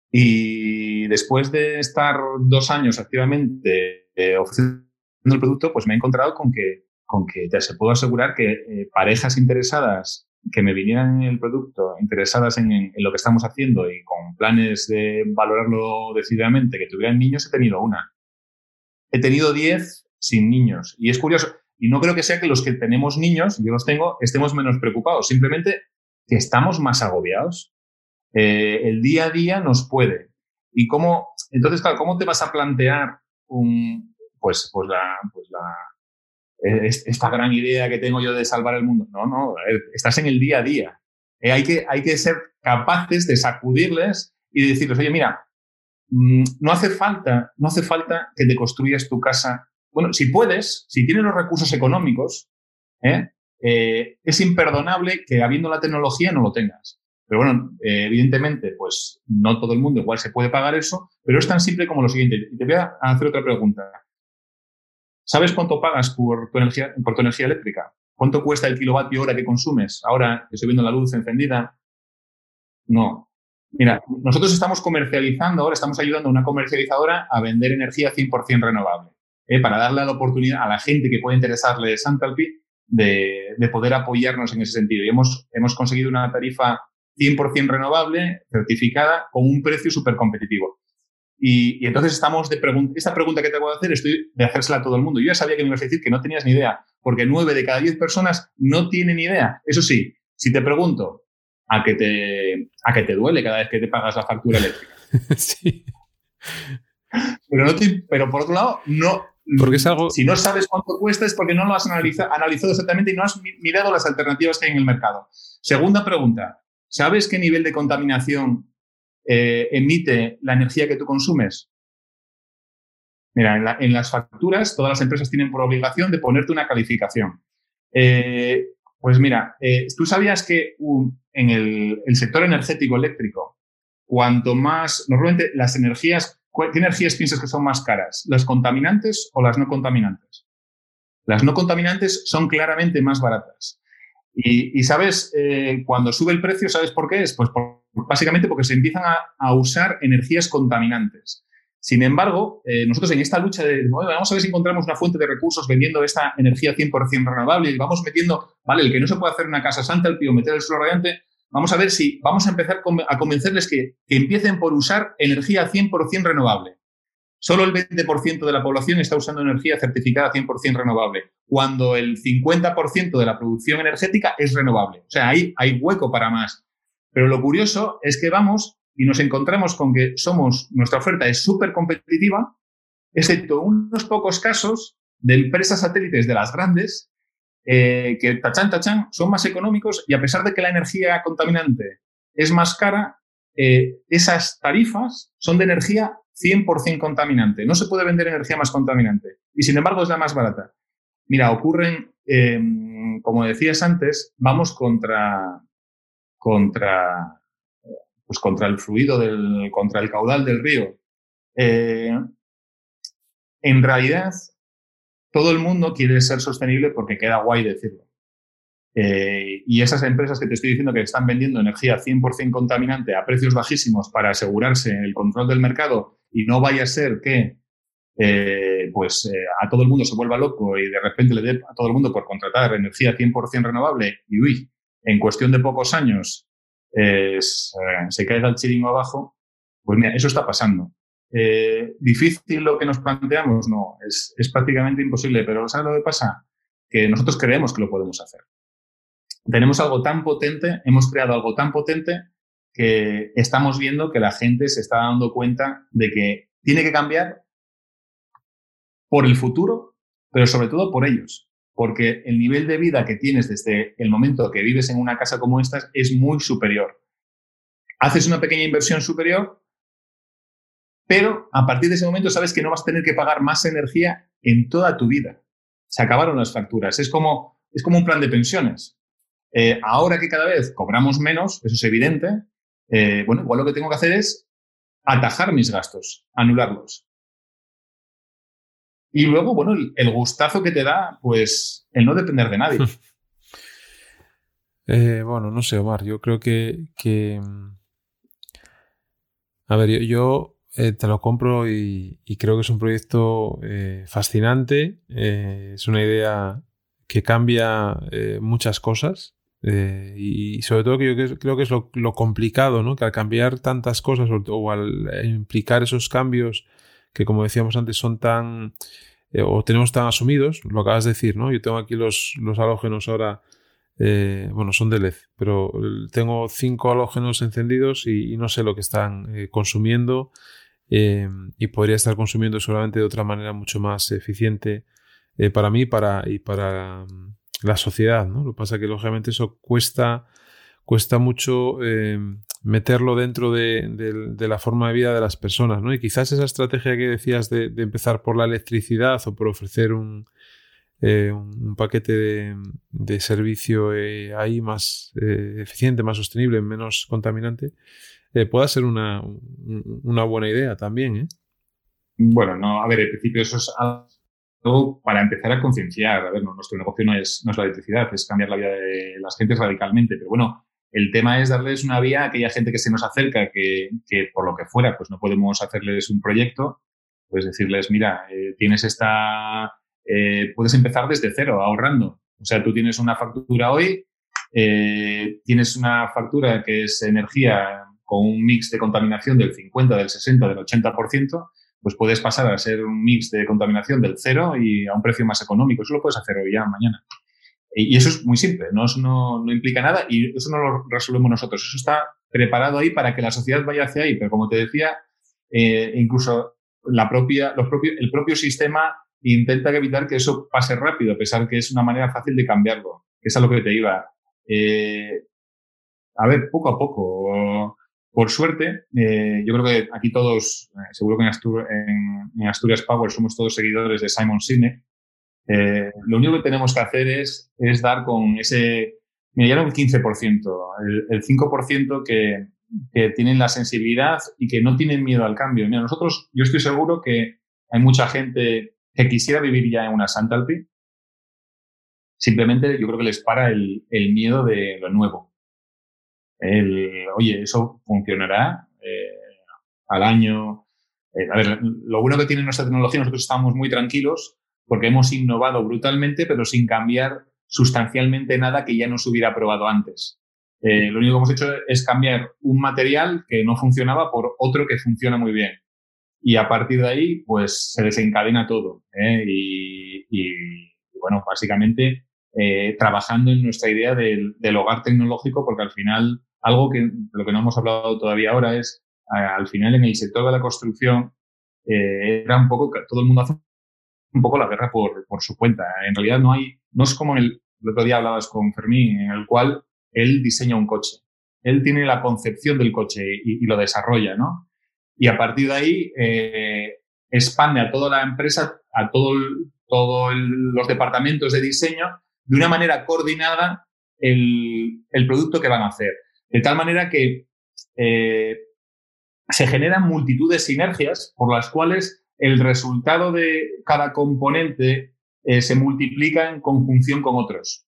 Y después de estar dos años activamente eh, ofreciendo el producto, pues me he encontrado con que, con que ya se puedo asegurar que parejas interesadas que me vinieran en el producto, interesadas en, en, lo que estamos haciendo y con planes de valorarlo decididamente, que tuvieran niños, he tenido una. He tenido 10 sin niños. Y es curioso, y no creo que sea que los que tenemos niños, yo los tengo, estemos menos preocupados, simplemente que estamos más agobiados. Eh, el día a día nos puede. Y cómo, entonces, ¿cómo te vas a plantear un, pues, pues la, pues la, esta gran idea que tengo yo de salvar el mundo? No, no, estás en el día a día. Eh, hay, que, hay que ser capaces de sacudirles y decirles, oye, mira, mm, no hace falta, no hace falta que te construyas tu casa bueno, si puedes, si tienes los recursos económicos, ¿eh? Eh, es imperdonable que habiendo la tecnología no lo tengas. Pero bueno, evidentemente, pues no todo el mundo igual se puede pagar eso, pero es tan simple como lo siguiente. Y te voy a hacer otra pregunta. ¿Sabes cuánto pagas por tu energía, eléctrica? ¿Cuánto cuesta el kilovatio hora que consumes? Ahora que estoy viendo la luz encendida. No. Mira, nosotros estamos comercializando, ahora estamos ayudando a una comercializadora a vender energía 100% renovable. Eh, para darle la oportunidad a la gente que puede interesarle Santalpi de, de poder apoyarnos en ese sentido. Y hemos, hemos conseguido una tarifa 100% renovable, certificada, con un precio súper competitivo. Y, y, entonces estamos de pregunta, esta pregunta que te voy a hacer, estoy de hacérsela a todo el mundo. Yo ya sabía que me ibas a decir que no tenías ni idea, porque nueve de cada diez personas no tienen ni idea. Eso sí, si te pregunto, ¿a qué te, a qué te duele cada vez que te pagas la factura eléctrica? sí. Pero, no pero por otro lado, no, porque es algo... Si no sabes cuánto cuesta es porque no lo has analizado, exactamente y no has mirado las alternativas que hay en el mercado. Segunda pregunta. ¿Sabes qué nivel de contaminación eh, emite la energía que tú consumes? Mira, en, las facturas todas las empresas tienen por obligación de ponerte una calificación. Eh, pues mira, eh, tú sabías que en el, sector energético eléctrico, cuanto más, normalmente las energías ¿Qué energías piensas que son más caras? ¿Las contaminantes o las no contaminantes? Las no contaminantes son claramente más baratas. Y, sabes, cuando sube el precio, ¿sabes por qué es? Pues básicamente porque se empiezan a, usar energías contaminantes. Sin embargo, eh, nosotros en esta lucha de, vamos a ver si encontramos una fuente de recursos vendiendo esta energía 100% renovable y vamos metiendo, vale, el que no se puede hacer una casa santa, el pío meter el suelo radiante, vamos a ver si vamos a empezar a convencerles que, empiecen por usar energía 100% renovable. Solo el 20% de la población está usando energía certificada 100% renovable, cuando el 50% de la producción energética es renovable. O sea, ahí hay hueco para más. Pero lo curioso es que vamos y nos encontramos con que somos, nuestra oferta es súper competitiva, excepto unos pocos casos de empresas satélites de las grandes eh, que tachan, tachan, son más económicos y a pesar de que la energía contaminante es más cara, eh, esas tarifas son de energía 100% contaminante. No se puede vender energía más contaminante y sin embargo es la más barata. Mira, ocurren em, como decías antes, vamos contra, contra, pues contra el fluido, del, contra el caudal del río. Eh, en realidad, todo el mundo quiere ser sostenible porque queda guay decirlo. Eh, y esas empresas que te estoy diciendo que están vendiendo energía 100% contaminante a precios bajísimos para asegurarse el control del mercado y no vaya a ser que eh, pues a todo el mundo se vuelva loco y de repente le dé a todo el mundo por contratar energía 100% renovable y uy, en cuestión de pocos años se caiga el chiringo abajo, pues mira, eso está pasando. ¿Difícil lo que nos planteamos? No, es, es prácticamente imposible, pero ¿sabes lo que pasa? Que nosotros creemos que lo podemos hacer tenemos algo tan potente, hemos creado algo tan potente que estamos viendo que la gente se está dando cuenta de que tiene que cambiar por el futuro, pero sobre todo por ellos. Porque el nivel de vida que tienes desde el momento que vives en una casa como esta es muy superior. Haces una pequeña inversión superior, pero a partir de ese momento sabes que no vas a tener que pagar más energía en toda tu vida. Se acabaron las facturas. Es como, es como un plan de pensiones. Eh, ahora que cada vez cobramos menos, eso es evidente, eh, bueno, igual lo que tengo que hacer es atajar mis gastos, anularlos. Y luego, bueno, el, gustazo que te da, pues, el no depender de nadie. Eh, bueno, no sé, Omar, yo creo que... Mm, a ver, yo, te lo compro y, creo que es un proyecto fascinante, es una idea que cambia muchas cosas eh, y sobre todo que yo creo que es lo, complicado, ¿no? Que al cambiar tantas cosas o, al implicar esos cambios que como decíamos antes son tan eh, o tenemos tan asumidos, lo acabas de decir, ¿no? Yo tengo aquí los, los halógenos ahora, eh, bueno, son de LED, pero tengo cinco halógenos encendidos y, no sé lo que están consumiendo y podría estar consumiendo seguramente de otra manera mucho más eficiente para mí para, y para la sociedad, ¿no? Lo que pasa es que lógicamente eso cuesta, cuesta mucho eh, meterlo dentro de, la forma de vida de las personas, ¿no? Y quizás esa estrategia que decías de, empezar por la electricidad o por ofrecer un, eh, un paquete de, servicio eh, ahí más eficiente, más sostenible, menos contaminante, pueda ser una, una, buena idea también, ¿eh? Bueno, no, a ver, en principio eso es para empezar a concienciar. A ver, nuestro negocio no es, no es la electricidad, es cambiar la vida de las gentes radicalmente. Pero bueno, el tema es darles una vía a aquella gente que se nos acerca, que, por lo que fuera, pues no podemos hacerles un proyecto, pues decirles, mira, eh, tienes esta, eh, puedes empezar desde cero, ahorrando. O sea, tú tienes una factura hoy, eh, tienes una factura que es energía con un mix de contaminación del 50, del 60, del 80%, pues puedes pasar a ser un mix de contaminación del cero y a un precio más económico. Eso lo puedes hacer hoy ya, mañana. Y eso es muy simple, no, no, implica nada y eso no lo resolvemos nosotros. Eso está preparado ahí para que la sociedad vaya hacia ahí. Pero como te decía, eh, incluso la propia, los el propio sistema intenta evitar que eso pase rápido, a pesar que es una manera fácil de cambiarlo. Es a lo que te iba. Eh, a ver, poco a poco. Por suerte, eh, yo creo que aquí todos, eh, seguro que en, Asturias Power somos todos seguidores de Simon Sinek. Eh, lo único que tenemos que hacer es, es dar con ese, mira, ya no el 15%, el, el 5% que, que, tienen la sensibilidad y que no tienen miedo al cambio. Mira, nosotros, yo estoy seguro que hay mucha gente que quisiera vivir ya en una Santalpi. Simplemente yo creo que les para el, el miedo de lo nuevo el, oye, eso funcionará eh, al año. Eh, a ver, lo bueno que tiene nuestra tecnología, nosotros estamos muy tranquilos porque hemos innovado brutalmente, pero sin cambiar sustancialmente nada que ya no se hubiera probado antes. Eh, lo único que hemos hecho es cambiar un material que no funcionaba por otro que funciona muy bien. Y a partir de ahí, pues se desencadena todo. Y, y, bueno, básicamente eh, trabajando en nuestra idea del, hogar tecnológico, porque al final, algo que lo que no hemos hablado todavía ahora es, al final en el sector de la construcción, eh, era un poco, todo el mundo hace un poco la guerra por, por su cuenta. En realidad no hay, no es como el, el otro día hablabas con Fermín, en el cual él diseña un coche. Él tiene la concepción del coche y, lo desarrolla, ¿no? Y a partir de ahí eh, expande a toda la empresa, a todo todos los departamentos de diseño de una manera coordinada el, producto que van a hacer. De tal manera que eh, se generan multitud de sinergias por las cuales el resultado de cada componente eh, se multiplica en conjunción con otros.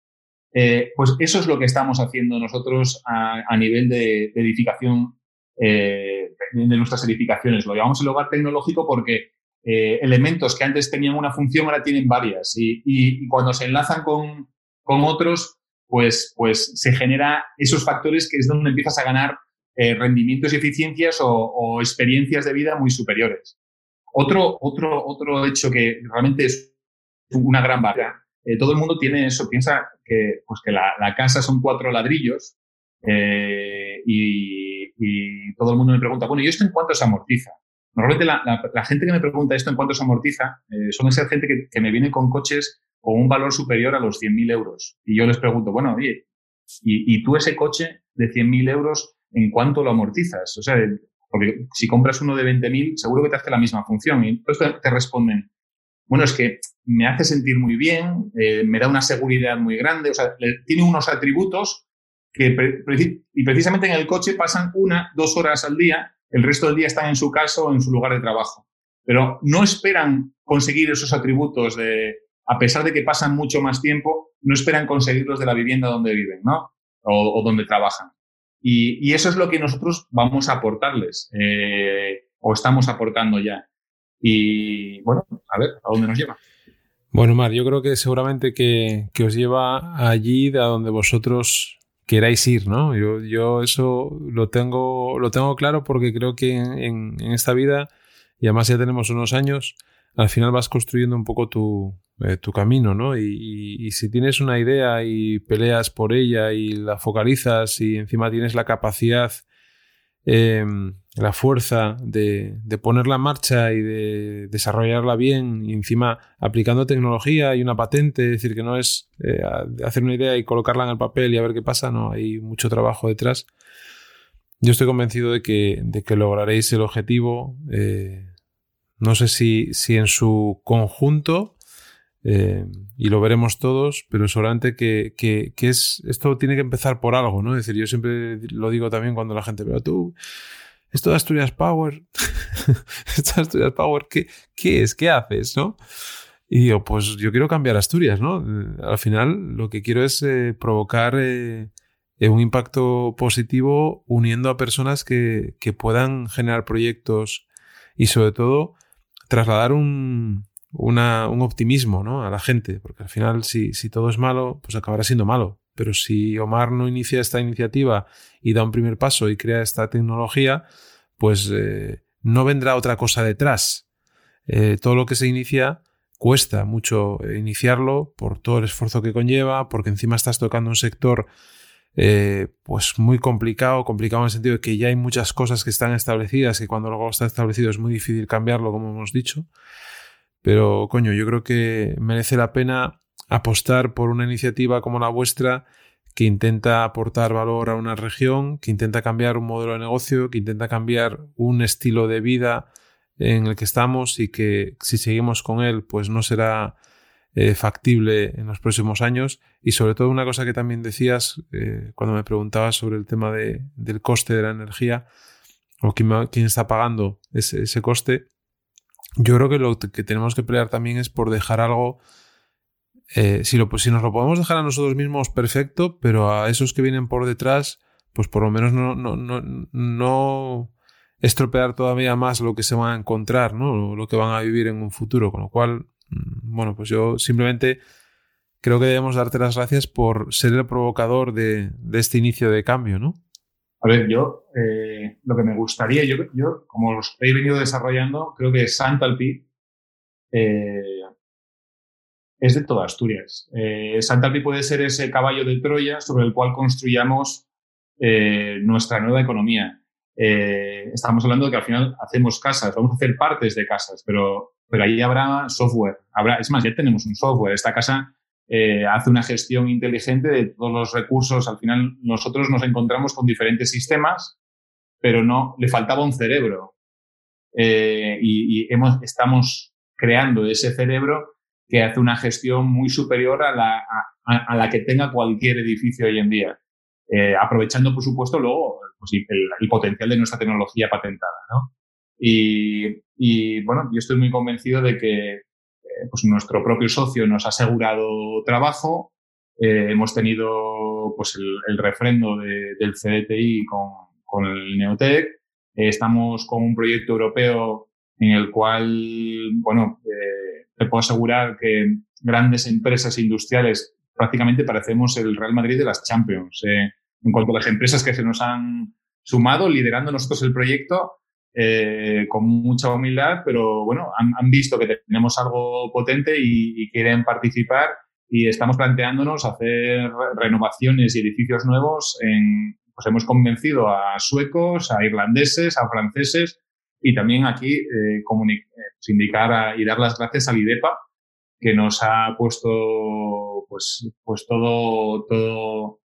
Eh, pues eso es lo que estamos haciendo nosotros a, nivel de, edificación, de nuestras edificaciones. Lo llamamos el hogar tecnológico porque elementos que antes tenían una función ahora tienen varias y, cuando se enlazan con, con otros, pues, pues se genera esos factores que es donde empiezas a ganar eh, rendimientos y eficiencias o, experiencias de vida muy superiores. Otro, otro, otro hecho que realmente es una gran barrera, eh, todo el mundo tiene eso, piensa que, pues que la, casa son cuatro ladrillos eh, y, y, todo el mundo me pregunta, bueno, ¿y esto en cuánto se amortiza? Normalmente la, la, gente que me pregunta esto en cuánto se amortiza son esa gente que, que me viene con coches con un valor superior a los 100.000 euros. Y yo les pregunto, bueno, oye, ¿y, tú ese coche de 100.000 euros, en cuánto lo amortizas? O sea, porque si compras uno de 20.000, seguro que te hace la misma función. Y entonces te responden, bueno, es que me hace sentir muy bien, eh, me da una seguridad muy grande, o sea, tiene unos atributos que y precisamente en el coche pasan una, dos horas al día, el resto del día están en su casa o en su lugar de trabajo. Pero no esperan conseguir esos atributos de, a pesar de que pasan mucho más tiempo, no esperan conseguirlos de la vivienda donde viven, ¿no? O, donde trabajan. Y, eso es lo que nosotros vamos a aportarles, eh, o estamos aportando ya. Y bueno, a ver, ¿a dónde nos lleva? Bueno, Mar, yo creo que seguramente que, os lleva allí a donde vosotros queráis ir, ¿no? Yo, yo eso lo tengo, lo tengo claro porque creo que en, en esta vida, y además ya tenemos unos años, al final vas construyendo un poco tu, eh, tu camino, ¿no? Y, si tienes una idea y peleas por ella y la focalizas y encima tienes la capacidad, em, la fuerza de, ponerla en marcha y de desarrollarla bien y encima aplicando tecnología y una patente, es decir, que no es eh, hacer una idea y colocarla en el papel y a ver qué pasa, no, hay mucho trabajo detrás. Yo estoy convencido de que, de que lograréis el objetivo. Eh, no sé si, si en su conjunto eh, y lo veremos todos, pero seguramente que, que, que, es, esto tiene que empezar por algo, ¿no? Es decir, yo siempre lo digo también cuando la gente, pero tú, esto de Asturias Power, esto de Asturias Power, ¿qué, ¿qué es? ¿Qué haces? ¿No? Y digo, pues yo quiero cambiar Asturias, ¿no? Al final lo que quiero es eh, provocar eh, un impacto positivo uniendo a personas que, que puedan generar proyectos y sobre todo trasladar un, un optimismo ¿no? a la gente, porque al final si, si todo es malo, pues acabará siendo malo. Pero si Omar no inicia esta iniciativa y da un primer paso y crea esta tecnología, pues eh, no vendrá otra cosa detrás. Eh, todo lo que se inicia cuesta mucho iniciarlo por todo el esfuerzo que conlleva, porque encima estás tocando un sector eh, pues muy complicado, complicado en el sentido de que ya hay muchas cosas que están establecidas y cuando algo está establecido es muy difícil cambiarlo, como hemos dicho. Pero, coño, yo creo que merece la pena apostar por una iniciativa como la vuestra que intenta aportar valor a una región, que intenta cambiar un modelo de negocio, que intenta cambiar un estilo de vida en el que estamos y que si seguimos con él, pues no será eh, factible en los próximos años. Y sobre todo una cosa que también decías eh, cuando me preguntabas sobre el tema de, del coste de la energía o quién, quién está pagando ese, ese coste, yo creo que lo que tenemos que pelear también es por dejar algo. Eh, si, lo, si nos lo podemos dejar a nosotros mismos, perfecto, pero a esos que vienen por detrás, pues por lo menos no, no, no, no estropear todavía más lo que se van a encontrar, ¿no? Lo que van a vivir en un futuro. Con lo cual, mm, bueno, pues yo simplemente creo que debemos darte las gracias por ser el provocador de, de este inicio de cambio, ¿no? A ver, yo eh, lo que me gustaría, yo, yo como los he venido desarrollando, creo que Santalpi eh, es de toda Asturias. Eh, Santalpi puede ser ese caballo de Troya sobre el cual construyamos eh, nuestra nueva economía. Eh, estamos hablando de que al final hacemos casas, vamos a hacer partes de casas, pero, pero ahí habrá software. Habrá, es más, ya tenemos un software. Esta casa eh, hace una gestión inteligente de todos los recursos. Al final nosotros nos encontramos con diferentes sistemas, pero no, le faltaba un cerebro. Eh, y, hemos, estamos creando ese cerebro que hace una gestión muy superior a la, a, la que tenga cualquier edificio hoy en día. Eh, aprovechando, por supuesto, luego pues, el, potencial de nuestra tecnología patentada. ¿no? Y, y, bueno, yo estoy muy convencido de que pues nuestro propio socio nos ha asegurado trabajo. Eh, hemos tenido pues, el, refrendo de, del CDTI con, el Neotec. Eh, estamos con un proyecto europeo en el cual, bueno, eh, te puedo asegurar que grandes empresas industriales prácticamente parecemos el Real Madrid de las Champions. En cuanto a las empresas que se nos han sumado, liderando nosotros el proyecto eh, con mucha humildad, pero bueno, han, han, visto que tenemos algo potente y, y, quieren participar y estamos planteándonos hacer renovaciones y edificios nuevos. En, pues hemos convencido a suecos, a irlandeses, a franceses y también aquí eh, eh, pues indicar y dar las gracias al IDEPA, que nos ha puesto pues, pues todo, todo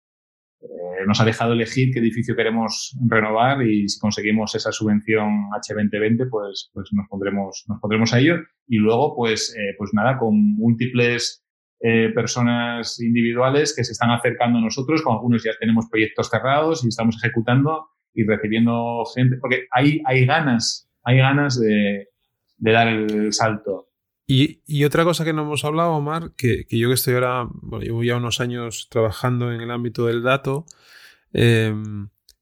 eh, nos ha dejado elegir qué edificio queremos renovar y si conseguimos esa subvención H2020, pues, pues nos pondremos, nos pondremos a ello. Y luego, pues, eh, pues nada, con múltiples eh, personas individuales que se están acercando a nosotros, con algunos ya tenemos proyectos cerrados y estamos ejecutando y recibiendo gente, porque hay, hay ganas, hay ganas de, de dar el salto. Y, y, otra cosa que no hemos hablado, Omar, que, yo que estoy ahora, bueno, llevo ya unos años trabajando en el ámbito del dato, eh,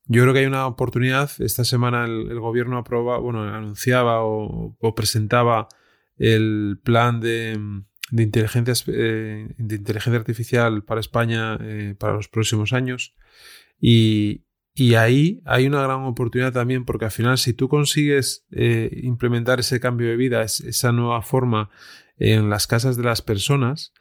yo creo que hay una oportunidad. Esta semana el, gobierno aproba, bueno, anunciaba o, o, presentaba el plan de, de, inteligencia, eh, de inteligencia artificial para España eh, para los próximos años. Y, y ahí hay una gran oportunidad también porque al final si tú consigues eh, implementar ese cambio de vida, esa nueva forma en las casas de las personas,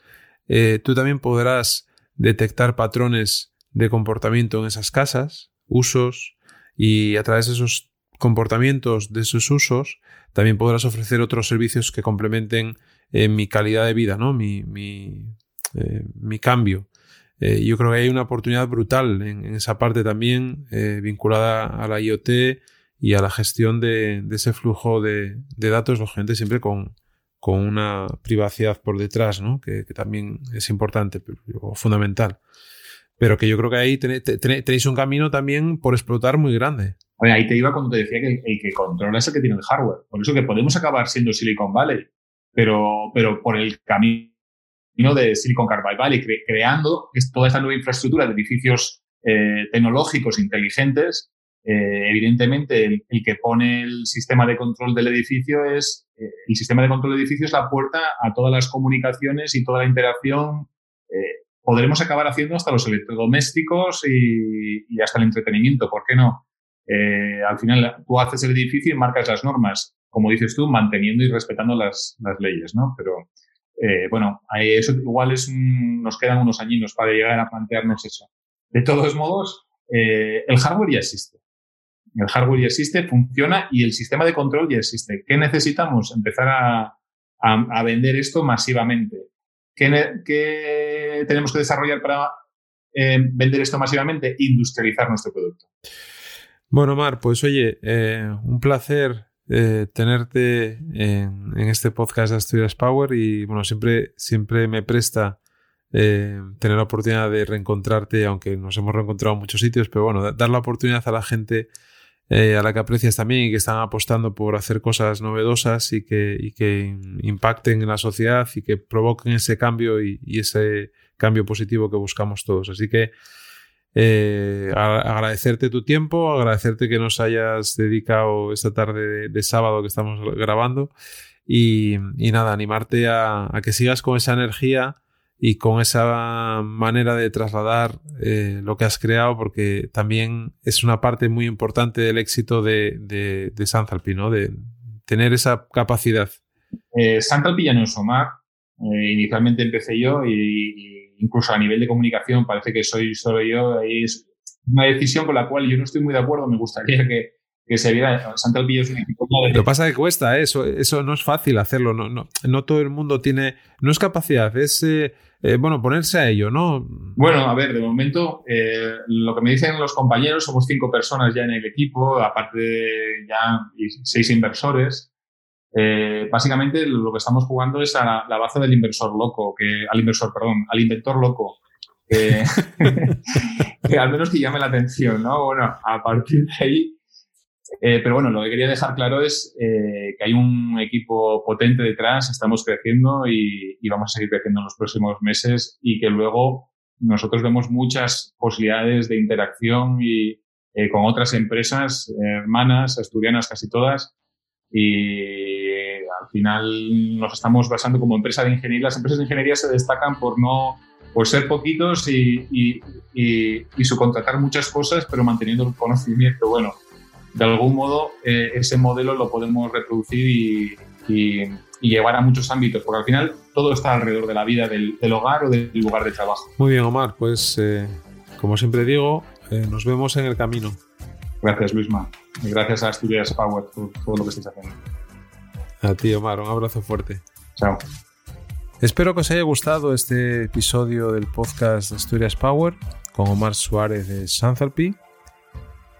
eh, tú también podrás detectar patrones de comportamiento en esas casas, usos, y a través de esos comportamientos, de esos usos, también podrás ofrecer otros servicios que complementen eh, mi calidad de vida, ¿no? mi, mi, mi cambio. Eh, yo creo que hay una oportunidad brutal en, en esa parte también eh, vinculada a la IoT y a la gestión de, de ese flujo de, de, datos, lógicamente siempre con, con una privacidad por detrás, ¿no? que, que también es importante o fundamental. Pero que yo creo que ahí ten, ten, tenéis un camino también por explotar muy grande. Oye, ahí te iba cuando te decía que el, el, que controla es el que tiene el hardware. Por eso que podemos acabar siendo Silicon Valley, pero, pero por el camino de Silicon Valley, cre creando toda esta nueva infraestructura de edificios eh, tecnológicos inteligentes. Eh, evidentemente, el, el, que pone el sistema de control del edificio es, eh, el sistema de control del edificio es la puerta a todas las comunicaciones y toda la interacción. Eh, podremos acabar haciendo hasta los electrodomésticos y, y hasta el entretenimiento, ¿por qué no? Eh, al final, tú haces el edificio y marcas las normas, como dices tú, manteniendo y respetando las, las leyes, ¿no? Pero, eh, bueno, eso igual es un, nos quedan unos añinos para llegar a plantearnos eso. De todos modos, eh, el hardware ya existe. El hardware ya existe, funciona y el sistema de control ya existe. ¿Qué necesitamos? Empezar a, vender esto masivamente. ¿Qué, ¿Qué, tenemos que desarrollar para eh, vender esto masivamente? Industrializar nuestro producto. Bueno, Mar, pues oye, un placer eh, tenerte en, este podcast de Asturias Power y bueno, siempre, siempre me presta eh, tener la oportunidad de reencontrarte, aunque nos hemos reencontrado en muchos sitios, pero bueno, dar la oportunidad a la gente eh, a la que aprecias también y que están apostando por hacer cosas novedosas y que, impacten en la sociedad y que provoquen ese cambio y ese cambio positivo que buscamos todos. Así que eh, agradecerte tu tiempo, agradecerte que nos hayas dedicado esta tarde de, de sábado que estamos grabando y, y nada, animarte a, a, que sigas con esa energía y con esa manera de trasladar eh, lo que has creado porque también es una parte muy importante del éxito de, de, de Sanzalpi, ¿no? De tener esa capacidad. Eh, Sanzalpi ya no es Omar, eh, inicialmente empecé yo y, y incluso a nivel de comunicación parece que soy solo yo. Es una decisión con la cual yo no estoy muy de acuerdo. Me gustaría que, que se viera. Santa Alpillo es un equipo. De... Lo que pasa es que cuesta, ¿eh? eso, eso no es fácil hacerlo. No, no, no todo el mundo tiene. No es capacidad, es. Eh, eh, bueno, ponerse a ello, ¿no? Bueno, a ver, de momento, eh, lo que me dicen los compañeros, somos cinco personas ya en el equipo, aparte de ya seis inversores. Eh, básicamente lo que estamos jugando es a la, base del inversor loco, que, al inversor, perdón, al inventor loco, que, al menos que llame la atención, ¿no? Bueno, a partir de ahí, eh, pero bueno, lo que quería dejar claro es eh, que hay un equipo potente detrás, estamos creciendo y, y, vamos a seguir creciendo en los próximos meses y que luego nosotros vemos muchas posibilidades de interacción y con otras empresas hermanas, asturianas casi todas, y al final nos estamos basando como empresa de ingeniería. Las empresas de ingeniería se destacan por no por ser poquitos y, y, y, subcontratar muchas cosas, pero manteniendo el conocimiento. Bueno, de algún modo eh, ese modelo lo podemos reproducir y, llevar a muchos ámbitos, porque al final todo está alrededor de la vida del, hogar o del lugar de trabajo. Muy bien, Omar. Pues eh, como siempre digo, eh, nos vemos en el camino. Gracias, Luisma. Y gracias a Asturias Power por todo lo que estáis haciendo. A ti, Omar, un abrazo fuerte. Chao. Espero que os haya gustado este episodio del podcast Asturias Power con Omar Suárez de Sanzalpi.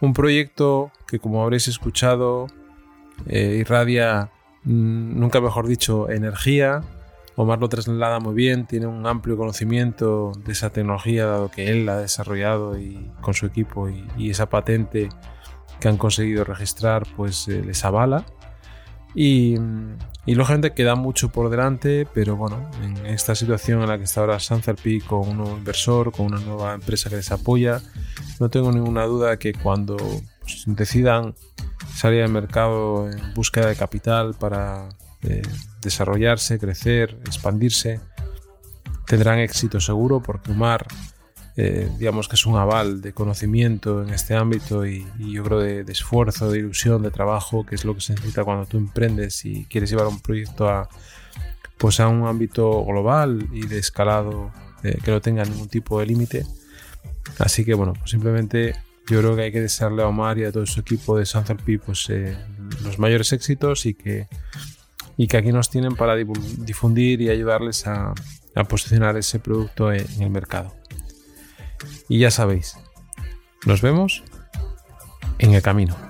Un proyecto que, como habréis escuchado, eh, irradia, mm, nunca mejor dicho, energía. Omar lo traslada muy bien, tiene un amplio conocimiento de esa tecnología, dado que él la ha desarrollado y, con su equipo y esa patente que han conseguido registrar pues eh, les avala. Y, y, lógicamente queda mucho por delante, pero bueno, en esta situación en la que está ahora Sanzerpi con un nuevo inversor, con una nueva empresa que les apoya, no tengo ninguna duda que cuando pues, decidan salir al mercado en búsqueda de capital para eh, desarrollarse, crecer, expandirse, tendrán éxito seguro porque Umar eh, digamos que es un aval de conocimiento en este ámbito y, yo creo de, esfuerzo, de ilusión, de trabajo, que es lo que se necesita cuando tú emprendes y quieres llevar un proyecto a, pues a un ámbito global y de escalado eh, que no tenga ningún tipo de límite. Así que bueno, pues simplemente yo creo que hay que desearle a Omar y a todo su equipo de Sanzerpi pues eh, los mayores éxitos y que, y que aquí nos tienen para difundir y ayudarles a, a posicionar ese producto en el mercado. Y ya sabéis, nos vemos en el camino.